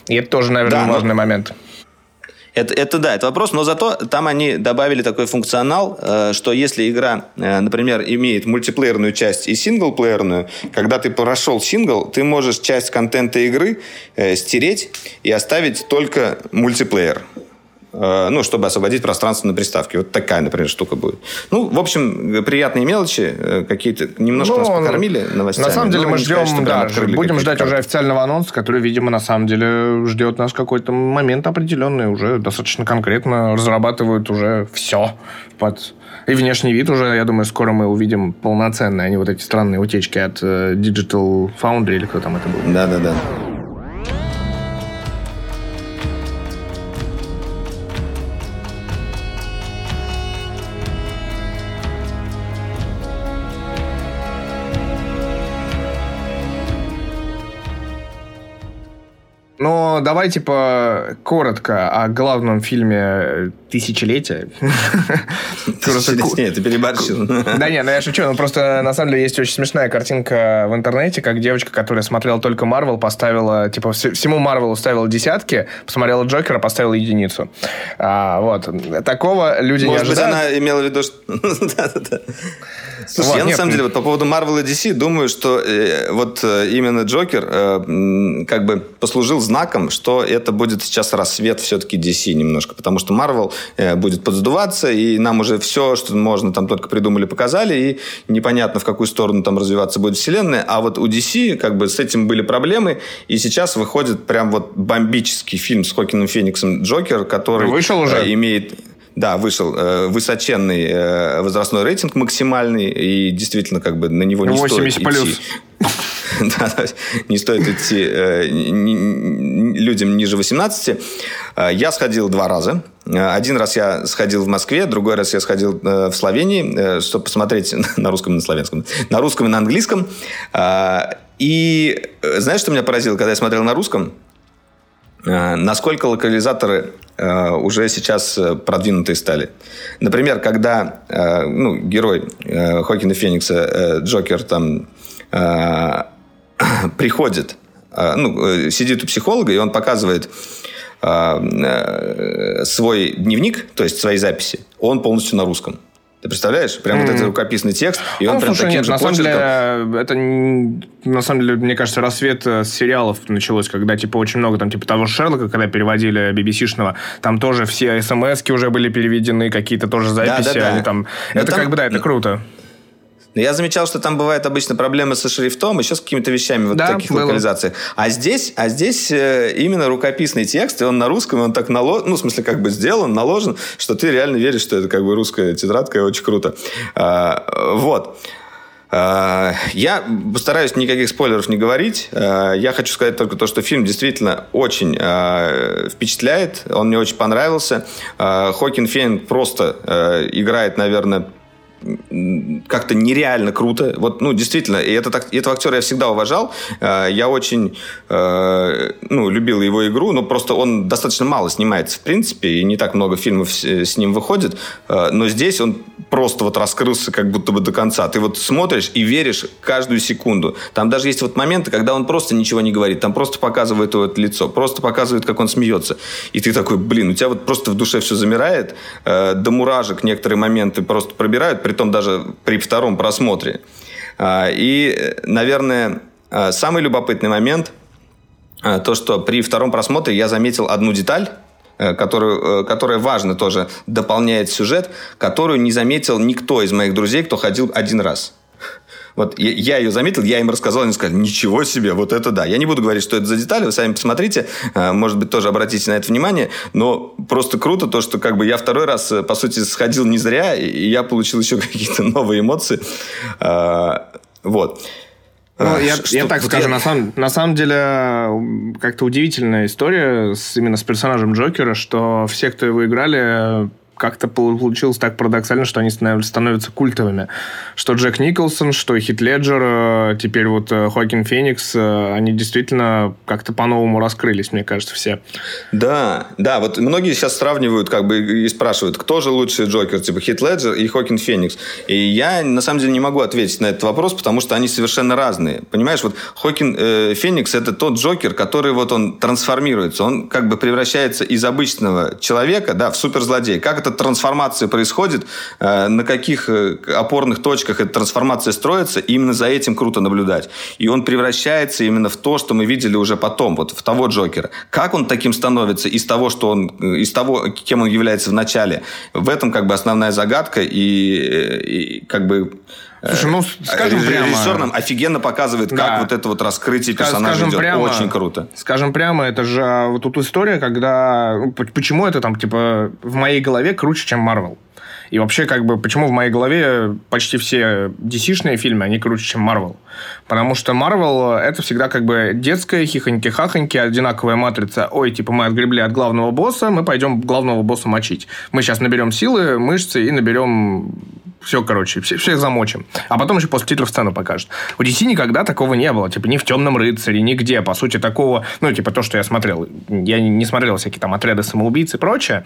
Speaker 2: И это тоже, наверное, да, важный но... момент.
Speaker 1: Это, это да, это вопрос, но зато там они добавили такой функционал, э, что если игра, э, например, имеет мультиплеерную часть и синглплеерную, когда ты прошел сингл, ты можешь часть контента игры э, стереть и оставить только мультиплеер. Э, ну, чтобы освободить пространство на приставке. Вот такая, например, штука будет. Ну, в общем, приятные мелочи, э, какие-то немножко ну, нас покормили новостями.
Speaker 2: На самом деле мы ждем, сказать, да, будем ждать карты. уже официального анонса, который, видимо, на самом деле ждет нас какой-то момент определенный, уже достаточно конкретно разрабатывают уже все под и внешний вид уже, я думаю, скоро мы увидим полноценные, а не вот эти странные утечки от uh, Digital Foundry или кто там это был.
Speaker 1: Да-да-да.
Speaker 2: Но давай, типа, коротко о главном фильме тысячелетия.
Speaker 1: Нет, ты переборщил.
Speaker 2: Да нет, ну я шучу. Ну просто, на самом деле, есть очень смешная картинка в интернете, как девочка, которая смотрела только Марвел, поставила, типа, всему Марвелу ставила десятки, посмотрела Джокера, поставила единицу. А, вот. Такого люди
Speaker 1: не
Speaker 2: ожидают.
Speaker 1: Может быть, она имела в виду, что... Слушай, вот, я нет, на самом деле вот по поводу Marvel и DC думаю, что э, вот э, именно Джокер э, как бы послужил знаком, что это будет сейчас рассвет все-таки DC немножко, потому что Marvel э, будет подсдуваться, и нам уже все, что можно, там только придумали, показали, и непонятно, в какую сторону там развиваться будет вселенная, а вот у DC как бы с этим были проблемы, и сейчас выходит прям вот бомбический фильм с Хокином Фениксом Джокер, который
Speaker 2: Вышел уже?
Speaker 1: Э, имеет да, вышел э, высоченный э, возрастной рейтинг максимальный, и действительно как бы на него не 80 стоит плюс. идти. да, не стоит идти э, людям ниже 18. Э, я сходил два раза. Э, один раз я сходил в Москве, другой раз я сходил в Словении, чтобы посмотреть на русском и на славянском. На русском и на английском. И знаешь, что меня поразило, когда я смотрел на русском? Насколько локализаторы Э, уже сейчас э, продвинутые стали. Например, когда э, ну, герой Хокина Феникса, Джокер, там приходит, ну, сидит у психолога, и он показывает свой дневник, то есть свои записи, он полностью на русском. Ты представляешь? Прям mm. вот этот рукописный текст, и он ну, прям слушай, таким нет, же
Speaker 2: на
Speaker 1: самом
Speaker 2: деле, это, на самом деле, мне кажется, рассвет э, сериалов началось, когда, типа, очень много, там, типа, того Шерлока, когда переводили BBC-шного, там тоже все смс уже были переведены, какие-то тоже записи, да, да, да. они там... Но это там... как бы, да, это круто.
Speaker 1: Но я замечал, что там бывают обычно проблемы со шрифтом, еще с какими-то вещами вот да, таких было. локализациях. А здесь, а здесь э, именно рукописный текст, и он на русском, и он так наложен, ну, в смысле, как бы сделан, наложен, что ты реально веришь, что это как бы русская тетрадка, и очень круто. А, вот. А, я постараюсь никаких спойлеров не говорить. А, я хочу сказать только то, что фильм действительно очень а, впечатляет. Он мне очень понравился. Хокин Фейн просто играет, наверное, как-то нереально круто. Вот, ну, действительно, и это, так, этого актера я всегда уважал. Э, я очень э, ну, любил его игру, но просто он достаточно мало снимается, в принципе, и не так много фильмов с, с ним выходит. Э, но здесь он просто вот раскрылся как будто бы до конца. Ты вот смотришь и веришь каждую секунду. Там даже есть вот моменты, когда он просто ничего не говорит, там просто показывает его лицо, просто показывает, как он смеется. И ты такой, блин, у тебя вот просто в душе все замирает, э, до муражек некоторые моменты просто пробирают, при том даже при втором просмотре. Э, и, наверное, э, самый любопытный момент, э, то, что при втором просмотре я заметил одну деталь, Э, которую, э, которая важно тоже дополняет сюжет, которую не заметил никто из моих друзей, кто ходил один раз. Вот я, я ее заметил, я им рассказал, они сказали, ничего себе, вот это да. Я не буду говорить, что это за детали, вы сами посмотрите, э, может быть, тоже обратите на это внимание, но просто круто то, что как бы я второй раз, по сути, сходил не зря, и я получил еще какие-то новые эмоции. Вот.
Speaker 2: Ну, я, что, я так скажу, я... На, самом, на самом деле, как-то удивительная история с, именно с персонажем Джокера, что все, кто его играли, как-то получилось так парадоксально, что они становятся культовыми. Что Джек Николсон, что Хит Леджер, э, теперь вот э, Хоакин Феникс, э, они действительно как-то по-новому раскрылись, мне кажется, все.
Speaker 1: Да, да, вот многие сейчас сравнивают как бы и спрашивают, кто же лучший Джокер, типа Хит Леджер и Хоакин Феникс. И я на самом деле не могу ответить на этот вопрос, потому что они совершенно разные. Понимаешь, вот Хоакин э, Феникс это тот Джокер, который вот он трансформируется, он как бы превращается из обычного человека, да, в суперзлодея. Как эта трансформация происходит, э, на каких э, опорных точках эта трансформация строится, именно за этим круто наблюдать. И он превращается именно в то, что мы видели уже потом, вот в того Джокера. Как он таким становится из того, что он, э, из того, кем он является в начале, в этом как бы основная загадка и, и как бы
Speaker 2: Слушай, ну, скажем прямо...
Speaker 1: Режиссер нам офигенно показывает, как да. вот это вот раскрытие персонажа скажем идет. Прямо, Очень круто.
Speaker 2: Скажем прямо, это же а, вот тут история, когда... Ну, почему это там, типа, в моей голове круче, чем Марвел? И вообще, как бы, почему в моей голове почти все DC-шные фильмы, они круче, чем Марвел? Потому что Марвел это всегда как бы детская, хихоньки-хахоньки, одинаковая матрица. Ой, типа мы отгребли от главного босса, мы пойдем главного босса мочить. Мы сейчас наберем силы, мышцы и наберем все, короче, все, всех замочим. А потом еще после титров сцену покажут. У DC никогда такого не было. Типа, ни в «Темном рыцаре», нигде. По сути, такого... Ну, типа, то, что я смотрел. Я не смотрел всякие там отряды самоубийц и прочее.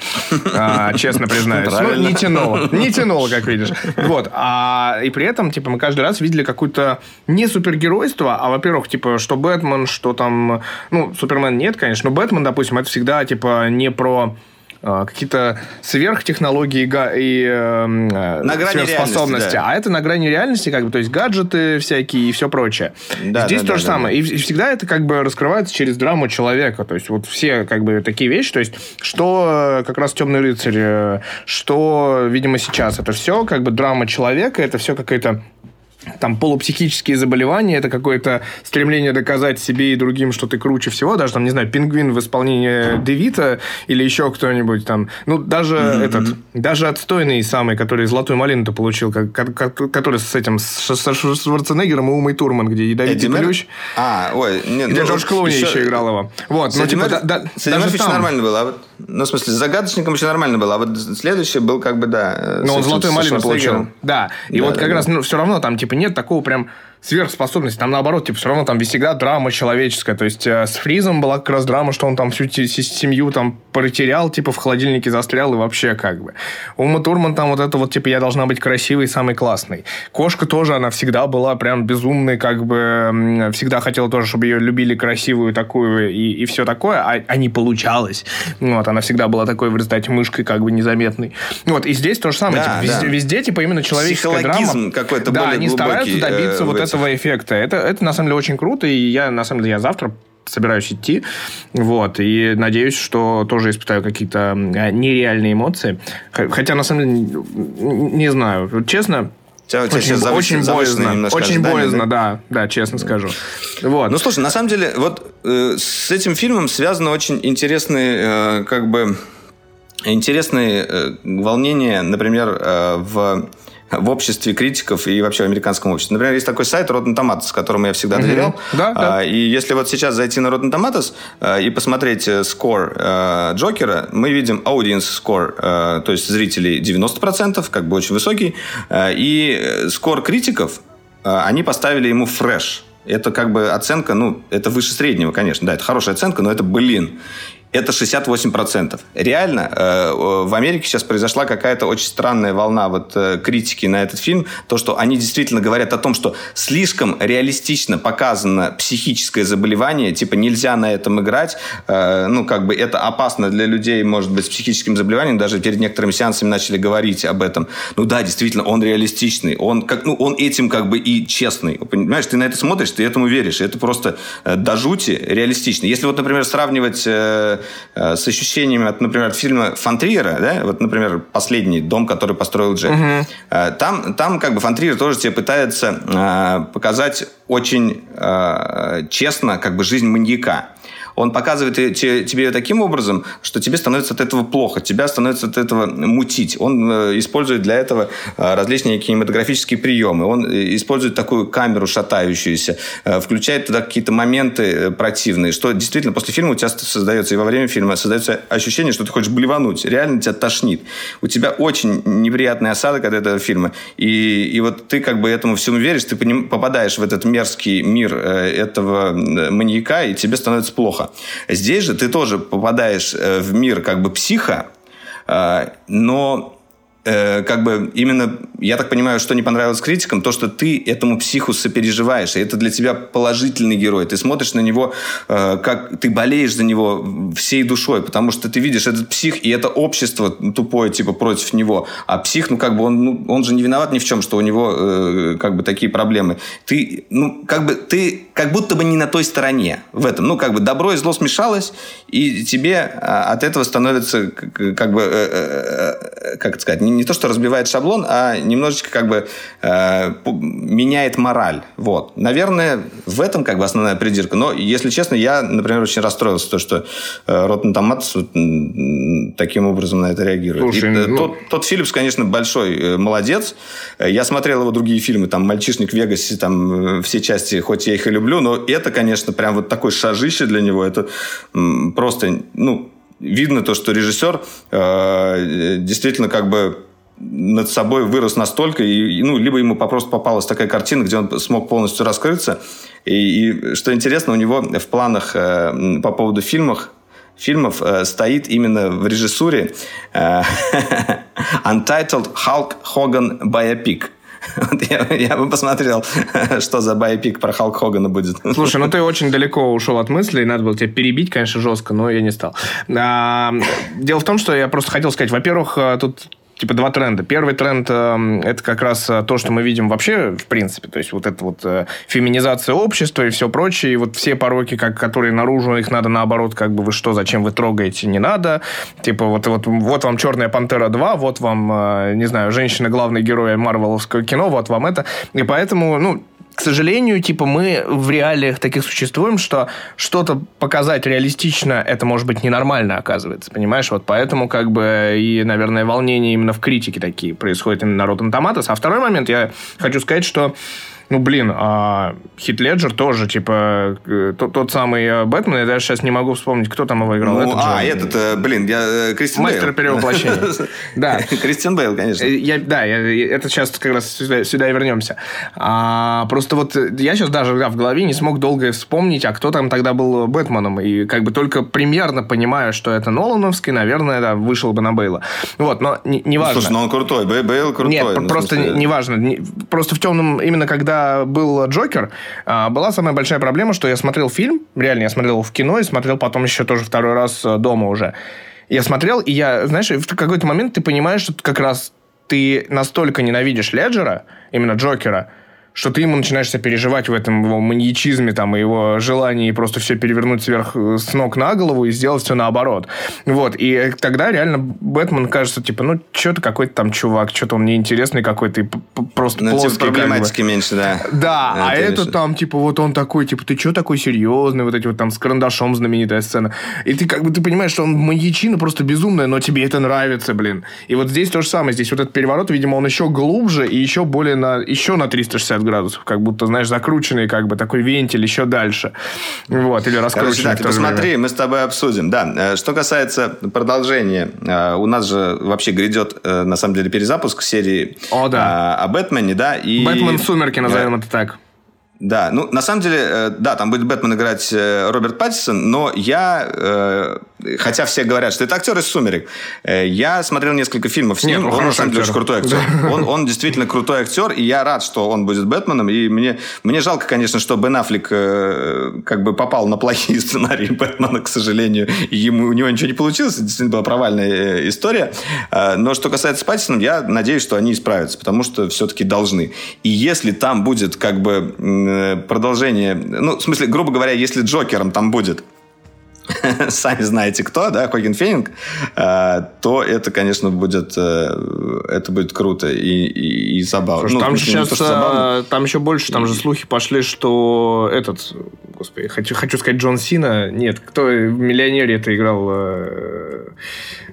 Speaker 2: А, честно признаюсь. Ну, не тянуло. Не тянуло, как видишь. Вот. А, и при этом, типа, мы каждый раз видели какую-то не супергеройство, а, во-первых, типа, что Бэтмен, что там... Ну, Супермен нет, конечно, но Бэтмен, допустим, это всегда, типа, не про какие-то сверхтехнологии и э, на сверхспособности, да. а это на грани реальности, как бы, то есть гаджеты всякие и все прочее. Да, Здесь да, то да, же да, самое. Да. И всегда это как бы раскрывается через драму человека. То есть вот все как бы такие вещи, то есть что э, как раз «Темный рыцарь», э, что, видимо, сейчас, это все как бы драма человека, это все какая-то там полупсихические заболевания, это какое-то стремление доказать себе и другим, что ты круче всего, даже там, не знаю, пингвин в исполнении Девита или еще кто-нибудь там. Ну, даже mm-hmm. этот, даже отстойный самый, который золотую малину-то получил, как, как, который с этим, с, с Шварценеггером и Умой Турман, где ядовитый плющ.
Speaker 1: А, ой.
Speaker 2: Не, где ну, Джордж Клуни еще... еще играл его. Вот,
Speaker 1: ну, типа, да, да, даже там... нормально было, а вот, ну, в смысле, с загадочником еще нормально было, а вот следующий был как бы, да.
Speaker 2: Ну, он золотую малину получил. Да, и да, вот как да. раз, ну, все равно там, типа, нет такого прям сверхспособности. Там, наоборот, типа, все равно там всегда драма человеческая. То есть, э, с Фризом была как раз драма, что он там всю семью там потерял, типа, в холодильнике застрял и вообще как бы. Ума Турман там вот это вот, типа, я должна быть красивой и самой классной. Кошка тоже, она всегда была прям безумной, как бы, всегда хотела тоже, чтобы ее любили красивую такую и, и все такое, а, а не получалось. Вот, она всегда была такой в результате мышкой, как бы, незаметной. Вот, и здесь то же самое. Да, типа, да. Везде, везде, типа, именно человеческая драма.
Speaker 1: какой-то
Speaker 2: да,
Speaker 1: более
Speaker 2: они
Speaker 1: глубокий,
Speaker 2: стараются добиться э, вот этого эффекта. Это, это на самом деле очень круто, и я, на самом деле, я завтра собираюсь идти, вот, и надеюсь, что тоже испытаю какие-то нереальные эмоции. Хотя, на самом деле, не знаю, честно,
Speaker 1: Тебя, очень, сейчас завыш... очень боязно,
Speaker 2: очень боязно, да? да, да, честно скажу. Вот.
Speaker 1: Ну, слушай, на самом деле, вот э, с этим фильмом связано очень интересные, э, как бы, интересные э, волнения, например, э, в в обществе критиков и вообще в американском обществе. Например, есть такой сайт Rotten Tomatoes, которому я всегда доверял.
Speaker 2: Mm-hmm. Да, да.
Speaker 1: А, и если вот сейчас зайти на Rotten Tomatoes а, и посмотреть э, скор а, Джокера, мы видим audience score, то есть зрителей 90%, как бы очень высокий, и скор критиков, они поставили ему фреш. Это как бы оценка, ну, это выше среднего, конечно, да, это хорошая оценка, но это, блин, это 68%. Реально, э, в Америке сейчас произошла какая-то очень странная волна вот э, критики на этот фильм. То, что они действительно говорят о том, что слишком реалистично показано психическое заболевание, типа нельзя на этом играть, э, ну, как бы это опасно для людей, может быть, с психическим заболеванием. Даже перед некоторыми сеансами начали говорить об этом. Ну да, действительно, он реалистичный. Он, как, ну, он этим как бы и честный. Понимаешь, ты на это смотришь, ты этому веришь. Это просто до жути реалистично. Если вот, например, сравнивать Э, с ощущениями от, например, фильма Фантриера, да, вот, например, последний дом, который построил Джек. Угу. Там, там как бы Фантриер тоже тебе пытается э, показать очень честно как бы жизнь маньяка он показывает тебе таким образом, что тебе становится от этого плохо, тебя становится от этого мутить. Он э, использует для этого э, различные кинематографические приемы. Он э, использует такую камеру шатающуюся, включает туда какие-то моменты противные, что действительно после фильма у тебя создается, и во время фильма создается ощущение, что ты хочешь блевануть. Реально тебя тошнит. У тебя очень неприятный осадок от этого фильма. И, и вот ты как бы этому всему веришь, ты попадаешь в этот мерзкий мир этого маньяка, и тебе становится плохо. Здесь же ты тоже попадаешь э, в мир как бы психа, э, но Э, как бы именно, я так понимаю, что не понравилось критикам, то, что ты этому психу сопереживаешь, и это для тебя положительный герой. Ты смотришь на него, э, как ты болеешь за него всей душой, потому что ты видишь этот псих, и это общество тупое, типа, против него. А псих, ну, как бы, он, ну, он же не виноват ни в чем, что у него, э, как бы, такие проблемы. Ты, ну, как бы, ты как будто бы не на той стороне в этом. Ну, как бы, добро и зло смешалось, и тебе а, от этого становится, как бы, как это сказать, не то, что разбивает шаблон, а немножечко как бы э, меняет мораль. Вот. Наверное, в этом как бы основная придирка. Но, если честно, я, например, очень расстроился, то, что э, Rotten Tomatoes вот, таким образом на это реагирует. Слушай, И, э, ну... тот, тот Филлипс, конечно, большой э, молодец. Я смотрел его другие фильмы, там «Мальчишник в Вегасе», там все части, хоть я их и люблю, но это, конечно, прям вот такой шажище для него. Это просто, ну, видно то, что режиссер э, действительно как бы над собой вырос настолько, и, ну, либо ему просто попалась такая картина, где он смог полностью раскрыться. И, и что интересно, у него в планах э, по поводу фильмов, фильмов э, стоит именно в режиссуре э, Untitled Hulk Hogan Biopic. Вот я, я бы посмотрел, что за байпик про Халк Хогана будет.
Speaker 2: Слушай, ну ты очень далеко ушел от мыслей, надо было тебя перебить, конечно, жестко, но я не стал. А, дело в том, что я просто хотел сказать, во-первых, э, тут типа два тренда. Первый тренд э, это как раз э, то, что мы видим вообще, в принципе, то есть вот это вот э, феминизация общества и все прочее, и вот все пороки, как, которые наружу, их надо наоборот, как бы вы что, зачем вы трогаете, не надо. Типа вот, вот, вот вам «Черная пантера 2», вот вам, э, не знаю, женщина главный герой марвеловского кино, вот вам это. И поэтому, ну, к сожалению, типа мы в реалиях таких существуем, что что-то показать реалистично, это может быть ненормально, оказывается, понимаешь? Вот поэтому как бы и, наверное, волнения именно в критике такие происходят именно на Rotten Tomatoes. А второй момент, я хочу сказать, что ну, блин, а Хит Леджер тоже, типа, э, тот, тот самый э, Бэтмен, я даже сейчас не могу вспомнить, кто там его играл.
Speaker 1: Ну, этот а, же, этот, э, блин, я, Кристиан
Speaker 2: Мастер Бейл. перевоплощения. Да.
Speaker 1: Кристиан Бейл, конечно.
Speaker 2: Я, да, я, это сейчас как раз сюда, сюда и вернемся. А, просто вот я сейчас даже да, в голове не смог долго вспомнить, а кто там тогда был Бэтменом. И как бы только примерно понимаю, что это Нолановский, наверное, да, вышел бы на Бейла. Вот, но не, не важно.
Speaker 1: Слушай, ну он крутой, Бейл крутой.
Speaker 2: Нет, ну, просто не важно. Просто в темном, именно когда был Джокер, а, была самая большая проблема, что я смотрел фильм, реально я смотрел его в кино и смотрел потом еще тоже второй раз э, дома уже. Я смотрел, и я, знаешь, в какой-то момент ты понимаешь, что как раз ты настолько ненавидишь Леджера, именно Джокера, что ты ему начинаешь переживать в этом его маньячизме, там, и его желании просто все перевернуть сверх э, с ног на голову и сделать все наоборот. Вот. И тогда реально Бэтмен кажется, типа, ну, что-то какой-то там чувак, что-то он неинтересный какой-то, просто ну, плоский.
Speaker 1: Типа проблематики как бы. меньше, да.
Speaker 2: Да, это а это там, типа, вот он такой, типа, ты что такой серьезный, вот эти вот там с карандашом знаменитая сцена. И ты как бы, ты понимаешь, что он маньячина просто безумная, но тебе это нравится, блин. И вот здесь то же самое. Здесь вот этот переворот, видимо, он еще глубже и еще более на, еще на 360 градусов, как будто, знаешь, закрученный как бы такой вентиль еще дальше. Вот, или раскрученный. Короче, да,
Speaker 1: посмотри, время. мы с тобой обсудим. Да, э, что касается продолжения, э, у нас же вообще грядет, э, на самом деле, перезапуск серии
Speaker 2: о, да.
Speaker 1: о Бэтмене, да,
Speaker 2: и... Бэтмен Сумерки, назовем это так.
Speaker 1: Да, ну, на самом деле, да, там будет Бэтмен играть Роберт Паттисон, но я Хотя все говорят, что это актер из «Сумерек». Э, я смотрел несколько фильмов с ним. Нет, он, на самом деле, очень крутой актер. Он, он действительно крутой актер, и я рад, что он будет Бэтменом. И мне, мне жалко, конечно, что Бен Аффлек э, как бы попал на плохие сценарии Бэтмена, к сожалению. И ему, у него ничего не получилось. Это действительно была провальная э, история. Но что касается Паттисона, я надеюсь, что они исправятся, потому что все-таки должны. И если там будет как бы продолжение... Ну, в смысле, грубо говоря, если Джокером там будет сами знаете кто, да, Хокин Фенинг, э, то это, конечно, будет, э, это будет круто и, и, и забавно.
Speaker 2: Слушай, ну, там же сейчас, то, забавно. там еще больше, там же слухи пошли, что этот, господи, хочу, хочу сказать Джон Сина, нет, кто в «Миллионере» это играл,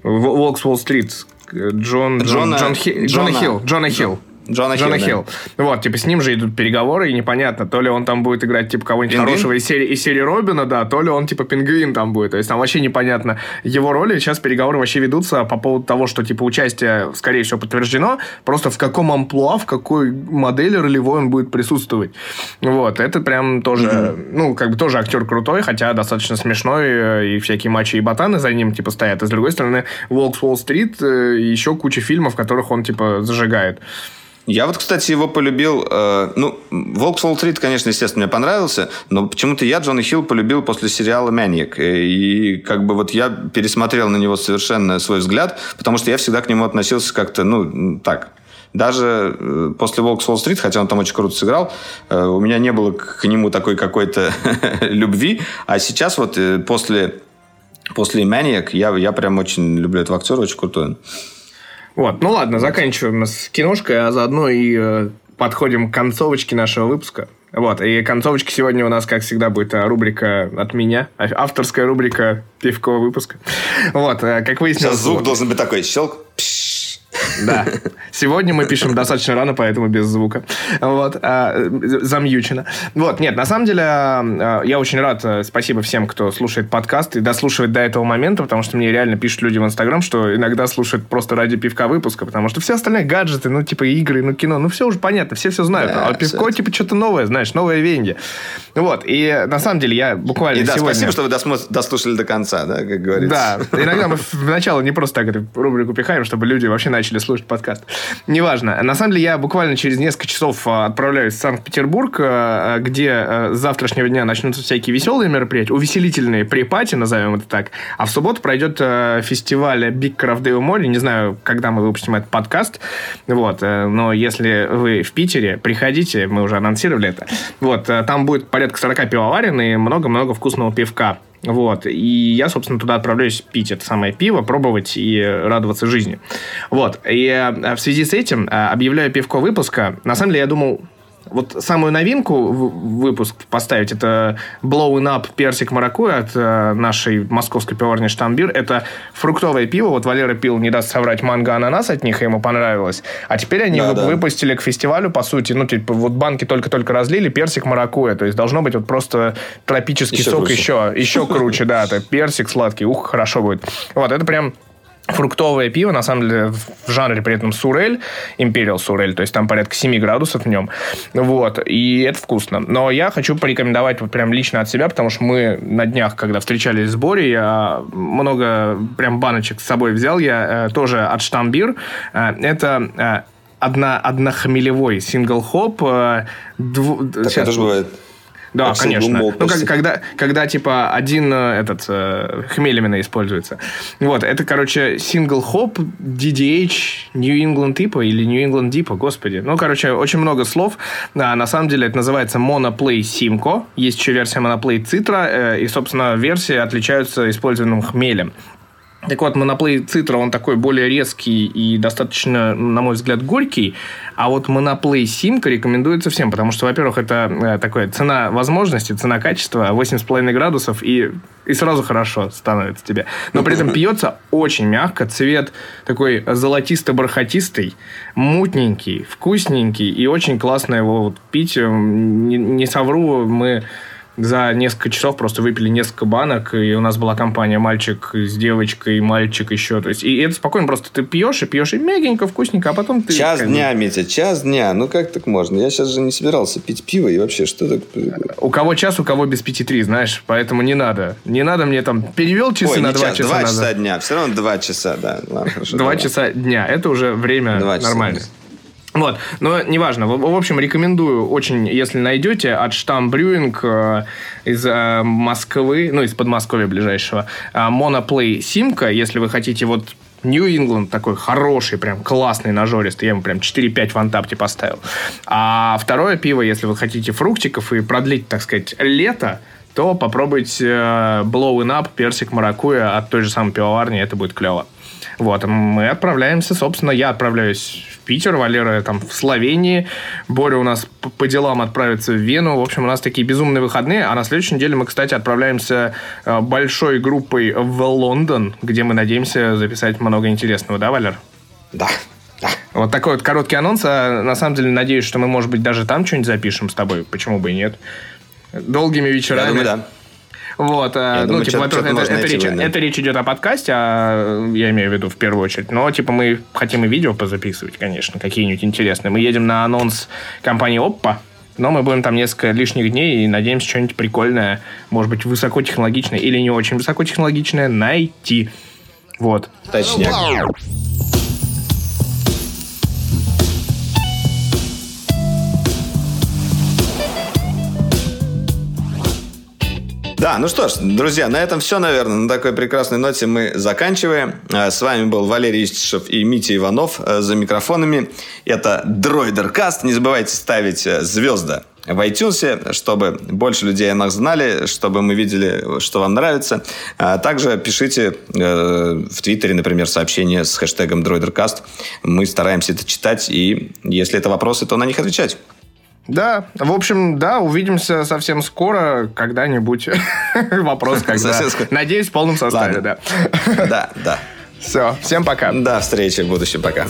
Speaker 2: Волкс Уолл-стрит, Джон, Джон, Джон, Джон, Джона, Джона Хилл, Джона Хилл.
Speaker 1: Джона, Джона Хилл.
Speaker 2: Да. Вот, типа, с ним же идут переговоры, и непонятно, то ли он там будет играть, типа, кого-нибудь хорошего из серии, из серии Робина, да, то ли он, типа, пингвин там будет. То есть, там вообще непонятно его роли. Сейчас переговоры вообще ведутся по поводу того, что, типа, участие, скорее всего, подтверждено. Просто в каком амплуа, в какой модели ролевой он будет присутствовать. Вот, это прям тоже, mm-hmm. ну, как бы тоже актер крутой, хотя достаточно смешной, э, и всякие мачо и ботаны за ним, типа, стоят. И, с другой стороны, Волк с Уолл-стрит, э, еще куча фильмов, в которых он, типа, зажигает.
Speaker 1: Я вот, кстати, его полюбил. Э, ну, «Волк Уолл-стрит», конечно, естественно, мне понравился, но почему-то я Джона Хилл полюбил после сериала «Маньяк». И как бы вот я пересмотрел на него совершенно свой взгляд, потому что я всегда к нему относился как-то, ну, так, даже э, после «Волк Уолл-стрит», хотя он там очень круто сыграл, э, у меня не было к нему такой какой-то любви. А сейчас вот э, после, после «Маньяк» я, я прям очень люблю этого актера, очень крутой.
Speaker 2: Вот, ну ладно, заканчиваем с киношкой, а заодно и э, подходим к концовочке нашего выпуска. Вот, и концовочка сегодня у нас, как всегда, будет э, рубрика от меня, а, авторская рубрика пивкового выпуска. Вот, э, как выяснилось...
Speaker 1: Сейчас звук вот, должен быть такой, щелк,
Speaker 2: пш, да. Сегодня мы пишем достаточно рано, поэтому без звука. Вот. А, замьючено. Вот. Нет, на самом деле, а, я очень рад. Э, спасибо всем, кто слушает подкаст и дослушивает до этого момента, потому что мне реально пишут люди в Инстаграм, что иногда слушают просто ради пивка выпуска, потому что все остальные гаджеты, ну, типа игры, ну, кино, ну, все уже понятно, все все знают. Да, а пивко, типа, что-то новое, знаешь, новое венье. Вот. И на самом деле я буквально и да, сегодня...
Speaker 1: спасибо, что вы дослушали до конца, да, как говорится.
Speaker 2: Да. Иногда мы вначале не просто так эту рубрику пихаем, чтобы люди вообще начали слушать подкаст. Неважно. На самом деле, я буквально через несколько часов а, отправляюсь в Санкт-Петербург, а, где а, с завтрашнего дня начнутся всякие веселые мероприятия, увеселительные припати, назовем это так. А в субботу пройдет фестиваль Big Craft Day море. Не знаю, когда мы выпустим этот подкаст. Вот. Э, но если вы в Питере, приходите, мы уже анонсировали это. Вот. Там будет порядка 40 пивоварен и много-много вкусного пивка. Вот. И я, собственно, туда отправляюсь пить это самое пиво, пробовать и радоваться жизни. Вот. И э, в связи с этим э, объявляю пивко выпуска. На самом деле, я думал, вот самую новинку в выпуск поставить, это Blowing Up персик маракуя от э, нашей московской пивоварни Штамбир. Это фруктовое пиво. Вот Валера пил, не даст соврать, манго ананас от них, ему понравилось. А теперь они да, да. выпустили к фестивалю, по сути, ну, типа, вот банки только-только разлили, персик маракуя. То есть должно быть вот просто тропический еще сок круче. еще, еще круче, да. Это персик сладкий, ух, хорошо будет. Вот, это прям фруктовое пиво, на самом деле, в жанре при этом сурель, империал сурель, то есть там порядка 7 градусов в нем. Вот, и это вкусно. Но я хочу порекомендовать вот прям лично от себя, потому что мы на днях, когда встречались с Борей, я много прям баночек с собой взял, я э, тоже от Штамбир. Э, это э, одна, однохмелевой сингл-хоп.
Speaker 1: Дв... Так Сейчас... это же бывает.
Speaker 2: Да, конечно. Ну, как, когда, когда, типа, один э, этот э, хмель именно используется. Вот, это, короче, single hop, DDH, New England типа или New England Deepa, господи. Ну, короче, очень много слов. А, на самом деле это называется Monoplay Simco. Есть еще версия Monoplay Citra, э, и, собственно, версии отличаются использованным хмелем. Так вот, моноплей Цитра, он такой более резкий и достаточно, на мой взгляд, горький. А вот моноплей Симка рекомендуется всем, потому что, во-первых, это э, такое цена возможности, цена качества, 8,5 градусов, и, и сразу хорошо становится тебе. Но при этом пьется очень мягко, цвет такой золотисто-бархатистый, мутненький, вкусненький, и очень классно его вот пить. Не, не совру, мы за несколько часов просто выпили несколько банок, и у нас была компания мальчик с девочкой, мальчик еще. То есть, и это спокойно просто ты пьешь и пьешь, и мягенько, вкусненько, а потом ты...
Speaker 1: Час как... дня, Митя, час дня. Ну, как так можно? Я сейчас же не собирался пить пиво, и вообще, что так...
Speaker 2: У кого час, у кого без пяти три, знаешь, поэтому не надо. Не надо мне там... Перевел часы Ой, на два час, часа
Speaker 1: Два
Speaker 2: часа
Speaker 1: дня, все равно два часа, да. Ладно, хорошо,
Speaker 2: два часа дня, это уже время нормальное. Вот, но неважно. В, в общем, рекомендую очень, если найдете, от Штам Брюинг э, из э, Москвы, ну, из Подмосковья ближайшего, э, Моноплей Симка, если вы хотите вот England такой хороший, прям классный, нажористый. Я ему прям 4-5 в антапте поставил. А второе пиво, если вы хотите фруктиков и продлить, так сказать, лето, то попробуйте э, Blowing Up, персик маракуя от той же самой пивоварни, это будет клево. Вот, мы отправляемся, собственно, я отправляюсь в Питер, Валера там в Словении, Боря у нас по делам отправится в Вену. В общем, у нас такие безумные выходные, а на следующей неделе мы, кстати, отправляемся э, большой группой в Лондон, где мы надеемся записать много интересного, да, Валер?
Speaker 1: Да, да.
Speaker 2: Вот такой вот короткий анонс. А на самом деле, надеюсь, что мы, может быть, даже там что-нибудь запишем с тобой. Почему бы и нет? Долгими вечерами. Я
Speaker 1: думаю, да.
Speaker 2: Вот, я ну, думаю, типа, во-первых, это, это, речь, это речь идет о подкасте, а я имею в виду в первую очередь. Но, типа, мы хотим и видео позаписывать, конечно, какие-нибудь интересные. Мы едем на анонс компании Oppo, но мы будем там несколько лишних дней и надеемся что-нибудь прикольное, может быть, высокотехнологичное или не очень высокотехнологичное найти. Вот.
Speaker 1: Точняк. Да, ну что ж, друзья, на этом все, наверное. На такой прекрасной ноте мы заканчиваем. А, с вами был Валерий Истишев и Митя Иванов э, за микрофонами. Это Дроидеркаст. Не забывайте ставить э, звезды в iTunes, чтобы больше людей о нас знали, чтобы мы видели, что вам нравится. А также пишите э, в Твиттере, например, сообщения с хэштегом DroiderCast. Мы стараемся это читать, и если это вопросы, то на них отвечать.
Speaker 2: Да, в общем, да, увидимся совсем скоро, когда-нибудь. Вопрос когда. Надеюсь, в полном составе, да.
Speaker 1: Да, да.
Speaker 2: Все, всем пока.
Speaker 1: До встречи в будущем, пока.